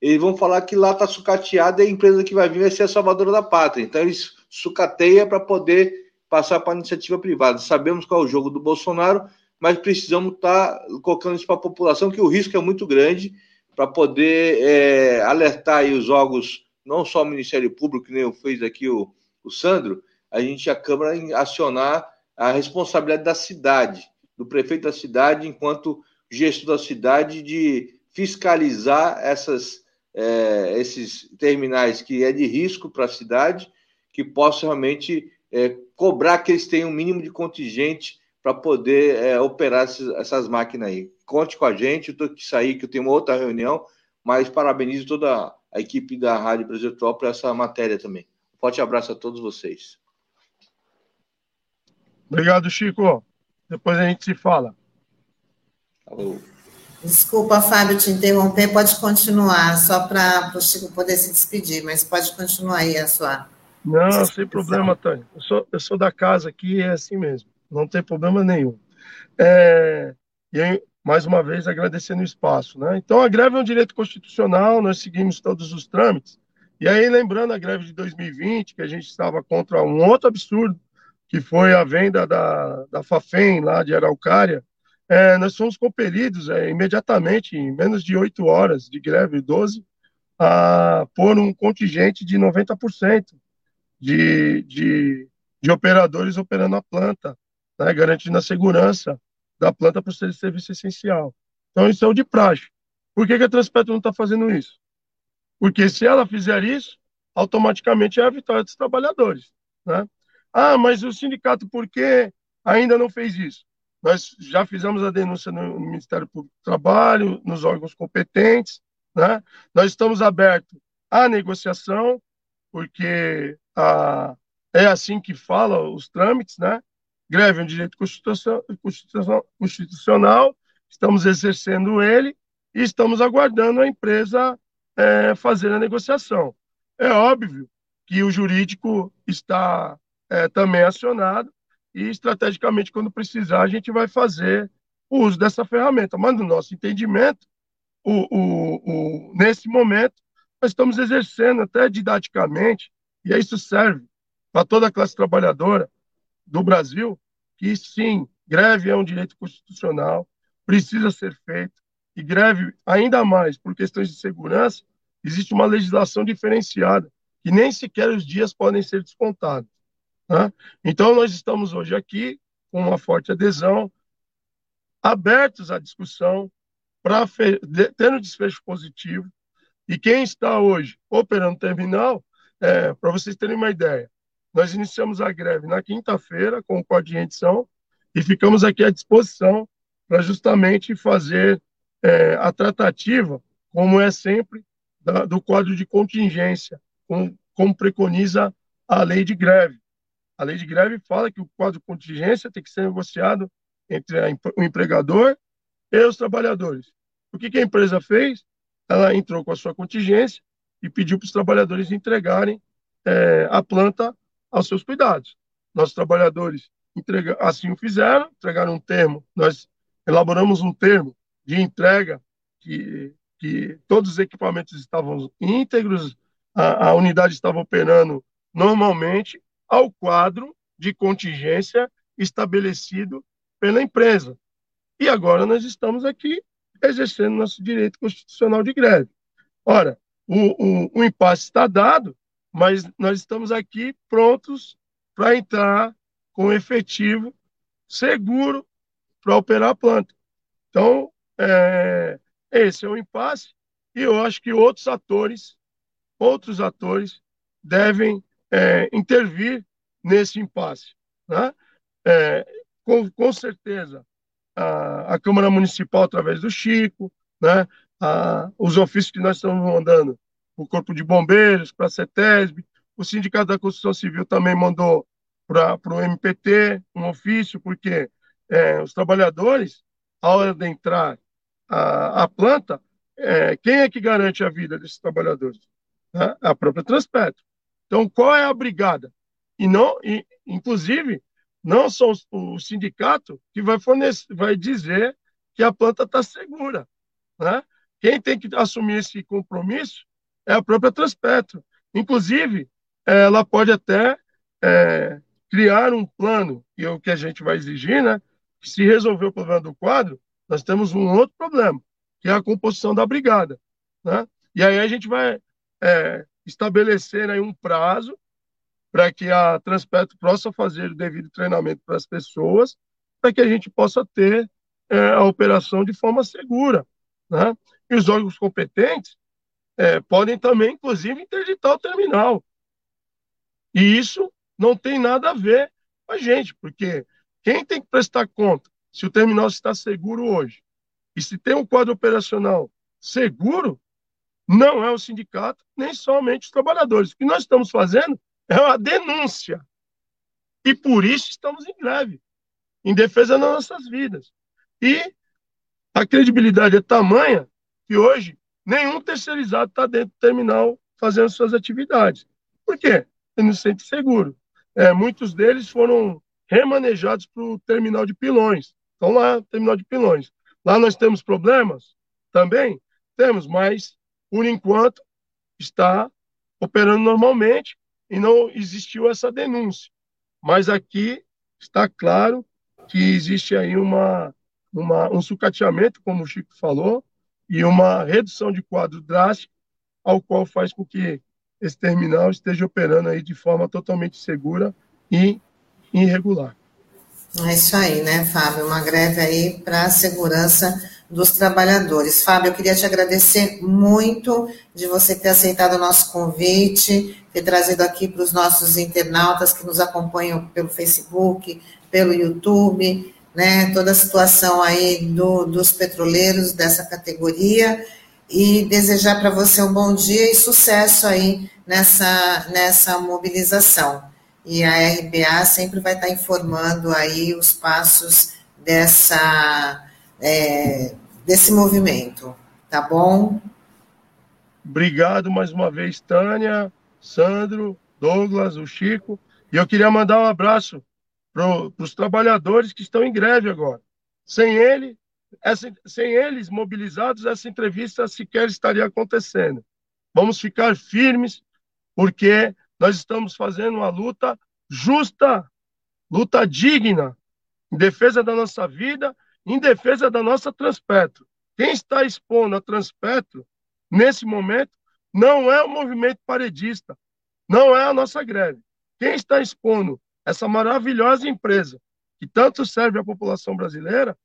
eles vão falar que lá está sucateada e a empresa que vai vir vai ser a salvadora da pátria. Então, eles sucateiam para poder passar para a iniciativa privada. Sabemos qual é o jogo do Bolsonaro, mas precisamos estar tá colocando isso para a população, que o risco é muito grande, para poder é, alertar os órgãos, não só o Ministério Público, que nem fez aqui o, o Sandro, a gente, a Câmara, acionar a responsabilidade da cidade, do prefeito da cidade, enquanto gestor da cidade, de fiscalizar essas, é, esses terminais que é de risco para a cidade, que possam realmente é, cobrar que eles tenham um mínimo de contingente para poder é, operar esses, essas máquinas aí. Conte com a gente, eu tenho que sair, que eu tenho uma outra reunião, mas parabenizo toda a equipe da Rádio Brasil Top por essa matéria também. Forte abraço a todos vocês.
Obrigado, Chico. Depois a gente se fala.
Falou. Desculpa, Fábio, te interromper, pode continuar, só para o Chico poder se despedir, mas pode continuar aí a sua.
Não, sem problema, Tânia. Eu sou, eu sou da casa aqui e é assim mesmo, não tem problema nenhum. É, e aí, mais uma vez, agradecendo o espaço. Né? Então, a greve é um direito constitucional, nós seguimos todos os trâmites. E aí, lembrando a greve de 2020, que a gente estava contra um outro absurdo, que foi a venda da, da Fafem, lá de Araucária, é, nós fomos compelidos é, imediatamente, em menos de oito horas de greve, 12, a pôr um contingente de 90% de, de, de operadores operando a planta, né, garantindo a segurança da planta para ser serviço essencial. Então, isso é o de praxe. Por que, que a Transpetro não está fazendo isso? Porque se ela fizer isso, automaticamente é a vitória dos trabalhadores. Né? Ah, mas o sindicato, por que ainda não fez isso? Nós já fizemos a denúncia no Ministério Público do Trabalho, nos órgãos competentes, né? Nós estamos abertos à negociação, porque a, é assim que fala os trâmites, né? Greve é um direito constitucional, constitucional, estamos exercendo ele e estamos aguardando a empresa é, fazer a negociação. É óbvio que o jurídico está é, também acionado e, estrategicamente, quando precisar, a gente vai fazer o uso dessa ferramenta. Mas, no nosso entendimento, o, o, o, nesse momento, nós estamos exercendo até didaticamente, e isso serve para toda a classe trabalhadora do Brasil, que sim, greve é um direito constitucional, precisa ser feito, e greve, ainda mais por questões de segurança, existe uma legislação diferenciada, que nem sequer os dias podem ser descontados. Né? Então, nós estamos hoje aqui com uma forte adesão, abertos à discussão, para ter um desfecho positivo. E quem está hoje operando terminal, é, para vocês terem uma ideia, nós iniciamos a greve na quinta-feira com o Código de Rendição e ficamos aqui à disposição para justamente fazer é, a tratativa, como é sempre, da, do quadro de contingência, com, como preconiza a lei de greve. A lei de greve fala que o quadro de contingência tem que ser negociado entre a, o empregador e os trabalhadores. O que, que a empresa fez? Ela entrou com a sua contingência e pediu para os trabalhadores entregarem é, a planta aos seus cuidados. Nossos trabalhadores entrega, assim o fizeram, entregaram um termo, nós elaboramos um termo de entrega que, que todos os equipamentos estavam íntegros, a, a unidade estava operando normalmente ao quadro de contingência estabelecido pela empresa. E agora nós estamos aqui exercendo nosso direito constitucional de greve. Ora, o, o, o impasse está dado, mas nós estamos aqui prontos para entrar com efetivo seguro para operar a planta. Então, é, esse é o impasse e eu acho que outros atores, outros atores devem é, intervir nesse impasse. Né? É, com, com, certeza, a, a, Câmara Municipal, através do Chico, né? a, os ofícios que nós estamos mandando, o Corpo de Bombeiros, para a CETESB, o Sindicato da Construção Civil também mandou para o MPT um ofício, porque é, os trabalhadores, a hora de entrar a, a planta, é, quem é que garante a vida desses trabalhadores? Né? A própria Transpetro. Então, qual é a brigada? E não, e, inclusive, não são o sindicato que vai fornecer, vai dizer que a planta está segura, né? quem tem que assumir esse compromisso é a própria Transpetro. Inclusive, ela pode até é, criar um plano, e é o que a gente vai exigir, né? Se resolver o problema do quadro, nós temos um outro problema, que é a composição da brigada. Né? E aí a gente vai é, estabelecer aí um prazo para que a Transpetro possa fazer o devido treinamento para as pessoas, para que a gente possa ter é, a operação de forma segura. Né? E os órgãos competentes é, podem também, inclusive, interditar o terminal. E isso não tem nada a ver com a gente, porque quem tem que prestar conta se o terminal está seguro hoje e se tem um quadro operacional seguro, não é o sindicato, nem somente os trabalhadores. O que nós estamos fazendo é uma denúncia. E por isso estamos em greve, em defesa das nossas vidas. E a credibilidade é tamanha que hoje nenhum terceirizado está dentro do terminal fazendo suas atividades. Por quê? Ele não se sente seguro. É, muitos deles foram remanejados para o terminal de pilões. Então, lá, terminal de pilões. Lá nós temos problemas? Também temos, mas, por enquanto, está operando normalmente e não existiu essa denúncia. Mas aqui está claro que existe aí uma, uma, um sucateamento, como o Chico falou, e uma redução de quadro drástico, ao qual faz com que esse terminal esteja operando aí de forma totalmente segura e irregular.
É isso aí, né, Fábio? Uma greve aí para a segurança dos trabalhadores. Fábio, eu queria te agradecer muito de você ter aceitado o nosso convite, ter trazido aqui para os nossos internautas que nos acompanham pelo Facebook, pelo YouTube, né, toda a situação aí do, dos petroleiros dessa categoria. E desejar para você um bom dia e sucesso aí nessa, nessa mobilização. E a RBA sempre vai estar informando aí os passos dessa, é, desse movimento, tá bom?
Obrigado mais uma vez, Tânia, Sandro, Douglas, o Chico, e eu queria mandar um abraço para os trabalhadores que estão em greve agora. Sem ele, essa, sem eles mobilizados, essa entrevista sequer estaria acontecendo. Vamos ficar firmes, porque nós estamos fazendo uma luta justa, luta digna, em defesa da nossa vida, em defesa da nossa Transpetro. Quem está expondo a Transpetro, nesse momento, não é o movimento paredista, não é a nossa greve. Quem está expondo essa maravilhosa empresa, que tanto serve à população brasileira,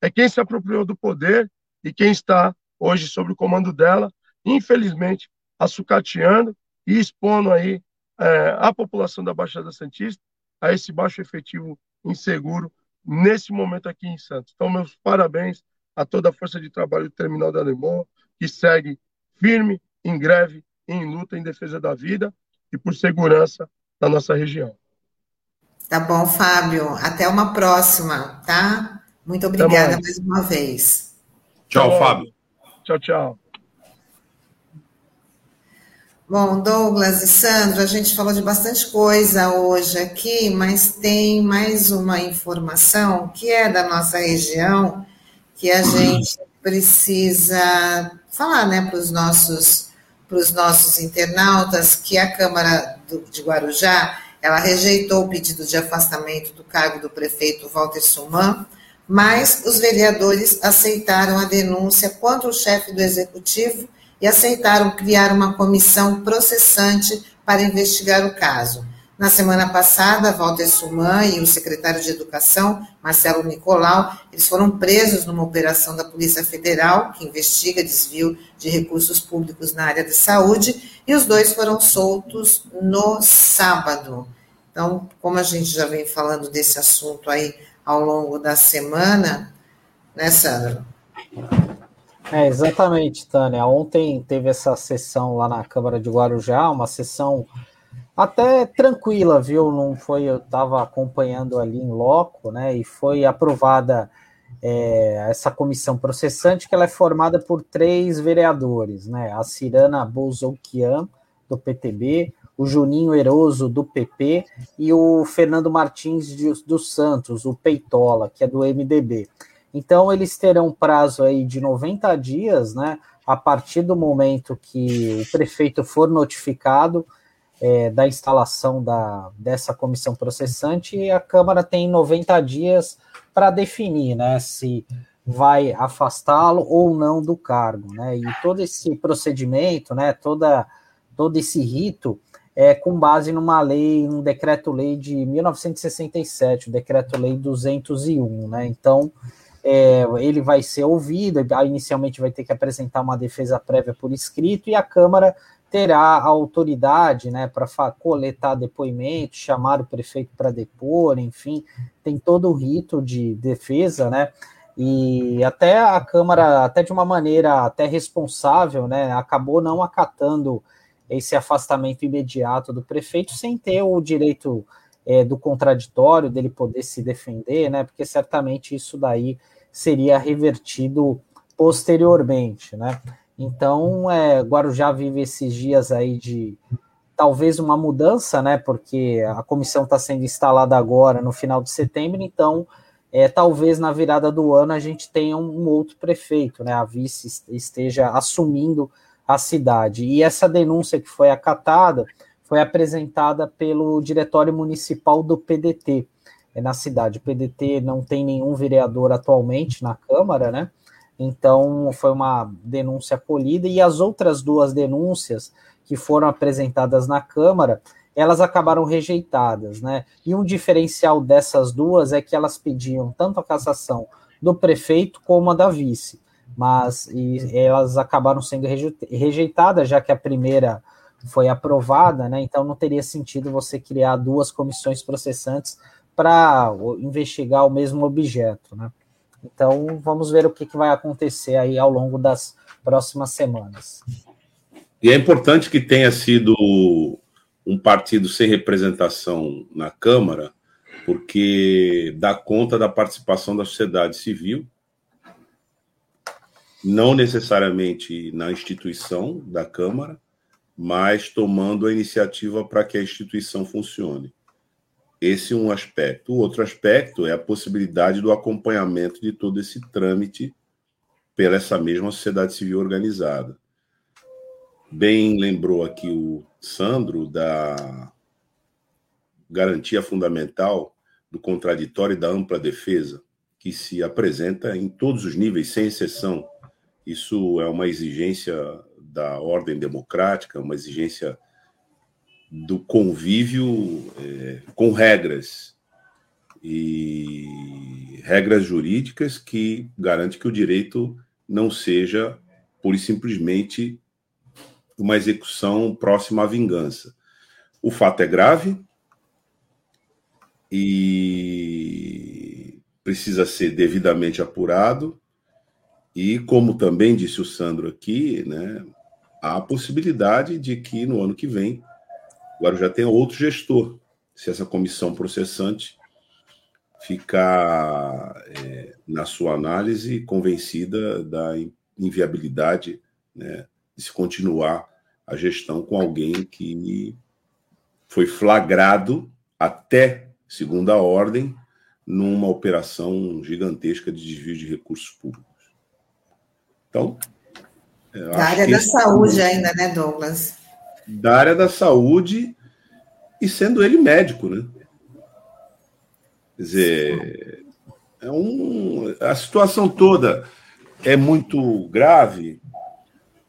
é quem se apropriou do poder e quem está hoje sob o comando dela, infelizmente, açucateando e expondo aí é, a população da Baixada Santista a esse baixo efetivo inseguro nesse momento aqui em Santos. Então, meus parabéns a toda a força de trabalho do Terminal da Alemanha, que segue firme, em greve, em luta em defesa da vida e por segurança da nossa região.
Tá bom, Fábio. Até uma próxima, tá? Muito obrigada mais. mais uma vez.
Tchau, Fábio.
Tchau, tchau.
Bom, Douglas e Sandro, a gente falou de bastante coisa hoje aqui, mas tem mais uma informação que é da nossa região que a gente precisa falar né, para os nossos, nossos internautas que a Câmara do, de Guarujá ela rejeitou o pedido de afastamento do cargo do prefeito Walter Suman, mas os vereadores aceitaram a denúncia contra o chefe do executivo e aceitaram criar uma comissão processante para investigar o caso. Na semana passada, Walter Suman e o secretário de Educação, Marcelo Nicolau, eles foram presos numa operação da Polícia Federal, que investiga desvio de recursos públicos na área de saúde, e os dois foram soltos no sábado. Então, como a gente já vem falando desse assunto aí ao longo da semana, né, Sandra?
É, exatamente, Tânia. Ontem teve essa sessão lá na Câmara de Guarujá, uma sessão até tranquila, viu? Não foi, eu estava acompanhando ali em loco, né? E foi aprovada é, essa comissão processante, que ela é formada por três vereadores, né? A Cirana Bolzouquian, do PTB, o Juninho Eroso, do PP, e o Fernando Martins dos Santos, o Peitola, que é do MDB. Então, eles terão prazo aí de 90 dias, né? A partir do momento que o prefeito for notificado é, da instalação da, dessa comissão processante, a Câmara tem 90 dias para definir, né? Se vai afastá-lo ou não do cargo, né? E todo esse procedimento, né? Toda, todo esse rito é com base numa lei, um decreto-lei de 1967, o decreto-lei 201, né? Então, é, ele vai ser ouvido, inicialmente vai ter que apresentar uma defesa prévia por escrito e a Câmara terá a autoridade né, para coletar depoimento, chamar o prefeito para depor, enfim, tem todo o rito de defesa, né? E até a Câmara, até de uma maneira até responsável, né, acabou não acatando esse afastamento imediato do prefeito sem ter o direito é, do contraditório, dele poder se defender, né? Porque certamente isso daí seria revertido posteriormente, né? Então, é, Guarujá vive esses dias aí de talvez uma mudança, né? Porque a comissão está sendo instalada agora no final de setembro, então é, talvez na virada do ano a gente tenha um, outro prefeito, né? A vice esteja assumindo a cidade. E essa denúncia que foi acatada foi apresentada pelo Diretório Municipal do PDT na cidade. O PDT não tem nenhum vereador atualmente na Câmara, né? Então foi uma denúncia acolhida e as outras duas denúncias que foram apresentadas na Câmara, elas acabaram rejeitadas, né? E um diferencial dessas duas é que elas pediam tanto a cassação do prefeito como a da vice, mas elas acabaram sendo rejeitadas, já que a primeira foi aprovada, né? Então não teria sentido você criar duas comissões processantes para investigar o mesmo objeto, né? Então vamos ver o que, que vai acontecer aí ao longo das próximas semanas.
E é importante que tenha sido um partido sem representação na Câmara, porque dá conta da participação da sociedade civil, não necessariamente na instituição da Câmara, mas tomando a iniciativa para que a instituição funcione. Esse é um aspecto. O outro aspecto é a possibilidade do acompanhamento de todo esse trâmite pela essa mesma sociedade civil organizada. Bem lembrou aqui o Sandro da garantia fundamental do contraditório e da ampla defesa, que se apresenta em todos os níveis, sem exceção. Isso é uma exigência da ordem democrática, uma exigência do convívio é, com regras e regras jurídicas que garante que o direito não seja pura e simplesmente uma execução próxima à vingança. O fato é grave e precisa ser devidamente apurado e como também disse o Sandro aqui, né, há a possibilidade de que no ano que vem Agora já tem outro gestor. Se essa comissão processante ficar é, na sua análise convencida da inviabilidade né, de se continuar a gestão com alguém que foi flagrado até segunda ordem numa operação gigantesca de desvio de recursos públicos. Então,
da área da saúde ainda, né, Douglas?
Da área da saúde e sendo ele médico, né? Quer dizer, é um, a situação toda é muito grave,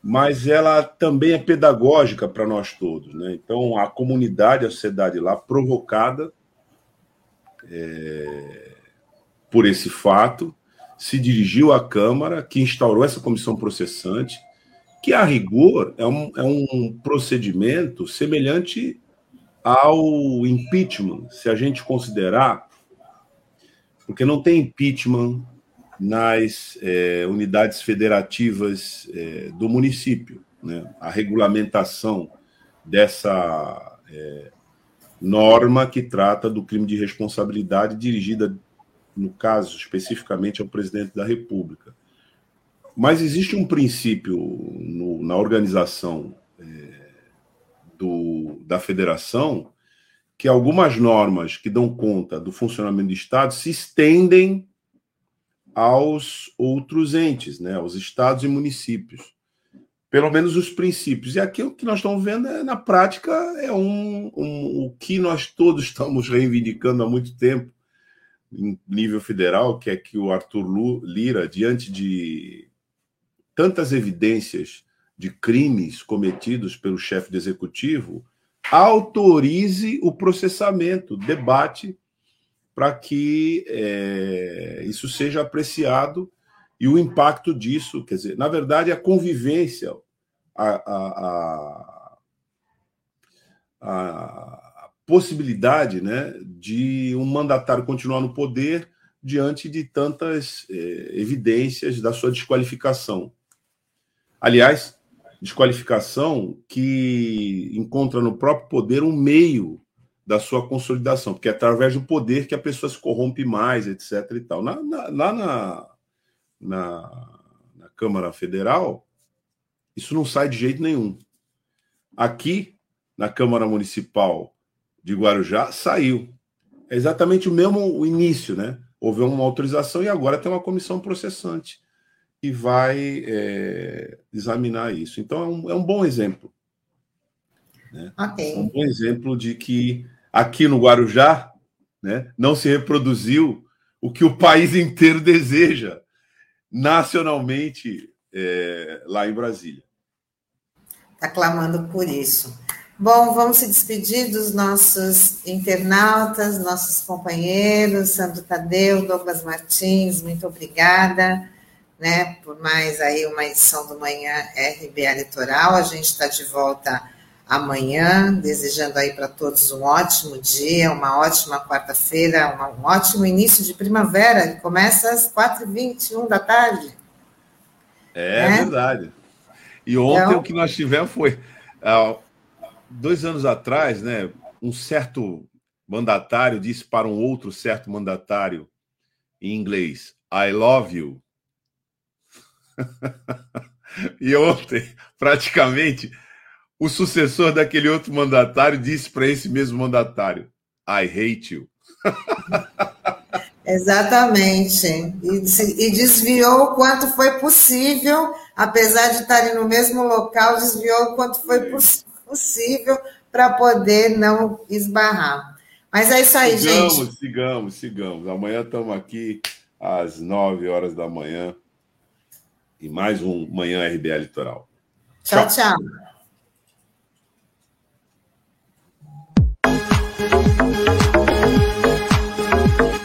mas ela também é pedagógica para nós todos, né? Então, a comunidade, a sociedade lá, provocada é, por esse fato, se dirigiu à Câmara, que instaurou essa comissão processante, que a rigor é um, é um procedimento semelhante ao impeachment, se a gente considerar, porque não tem impeachment nas é, unidades federativas é, do município. Né? A regulamentação dessa é, norma que trata do crime de responsabilidade dirigida, no caso especificamente, ao presidente da República. Mas existe um princípio no, na organização é, do, da federação que algumas normas que dão conta do funcionamento do Estado se estendem aos outros entes, né, aos estados e municípios. Pelo menos os princípios. E aqui o que nós estamos vendo é, na prática é um, um, o que nós todos estamos reivindicando há muito tempo em nível federal, que é que o Arthur Lira, diante de tantas evidências de crimes cometidos pelo chefe do executivo, autorize o processamento, debate, para que é, isso seja apreciado e o impacto disso, quer dizer, na verdade, a convivência, a, a, a, a possibilidade né, de um mandatário continuar no poder diante de tantas é, evidências da sua desqualificação. Aliás, desqualificação que encontra no próprio poder um meio da sua consolidação, porque é através do poder que a pessoa se corrompe mais, etc. E tal. Na, na, lá na, na, na Câmara Federal, isso não sai de jeito nenhum. Aqui, na Câmara Municipal de Guarujá, saiu. É exatamente o mesmo o início, né? Houve uma autorização e agora tem uma comissão processante que vai é, examinar isso. Então, é um, é um bom exemplo. Né? Okay. É um bom exemplo de que aqui no Guarujá né, não se reproduziu o que o país inteiro deseja nacionalmente é, lá em Brasília.
Está clamando por isso. Bom, vamos se despedir dos nossos internautas, nossos companheiros, Sandro Tadeu, Douglas Martins, muito obrigada né, por mais aí uma edição do Manhã RBA Litoral. A gente está de volta amanhã, desejando aí para todos um ótimo dia, uma ótima quarta-feira, um ótimo início de primavera, começa às 4h21 da tarde.
É né? verdade. E ontem então, o que nós tivemos foi, dois anos atrás, né, um certo mandatário disse para um outro certo mandatário em inglês, I love you, e ontem, praticamente, o sucessor daquele outro mandatário disse para esse mesmo mandatário: I hate you.
Exatamente. E, e, desviou o quanto foi possível, apesar de estarem no mesmo local, desviou o quanto foi poss possível para poder não esbarrar. Mas é isso aí,
sigamos,
gente.
Sigamos, sigamos. Amanhã estamos aqui às 9 horas da manhã e mais um Manhã RBA Litoral.
Tchau, tchau.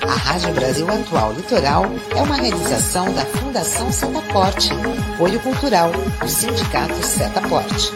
A Rádio Brasil Atual Litoral é uma realização da Fundação Setaporte, apoio cultural do Sindicato Setaporte.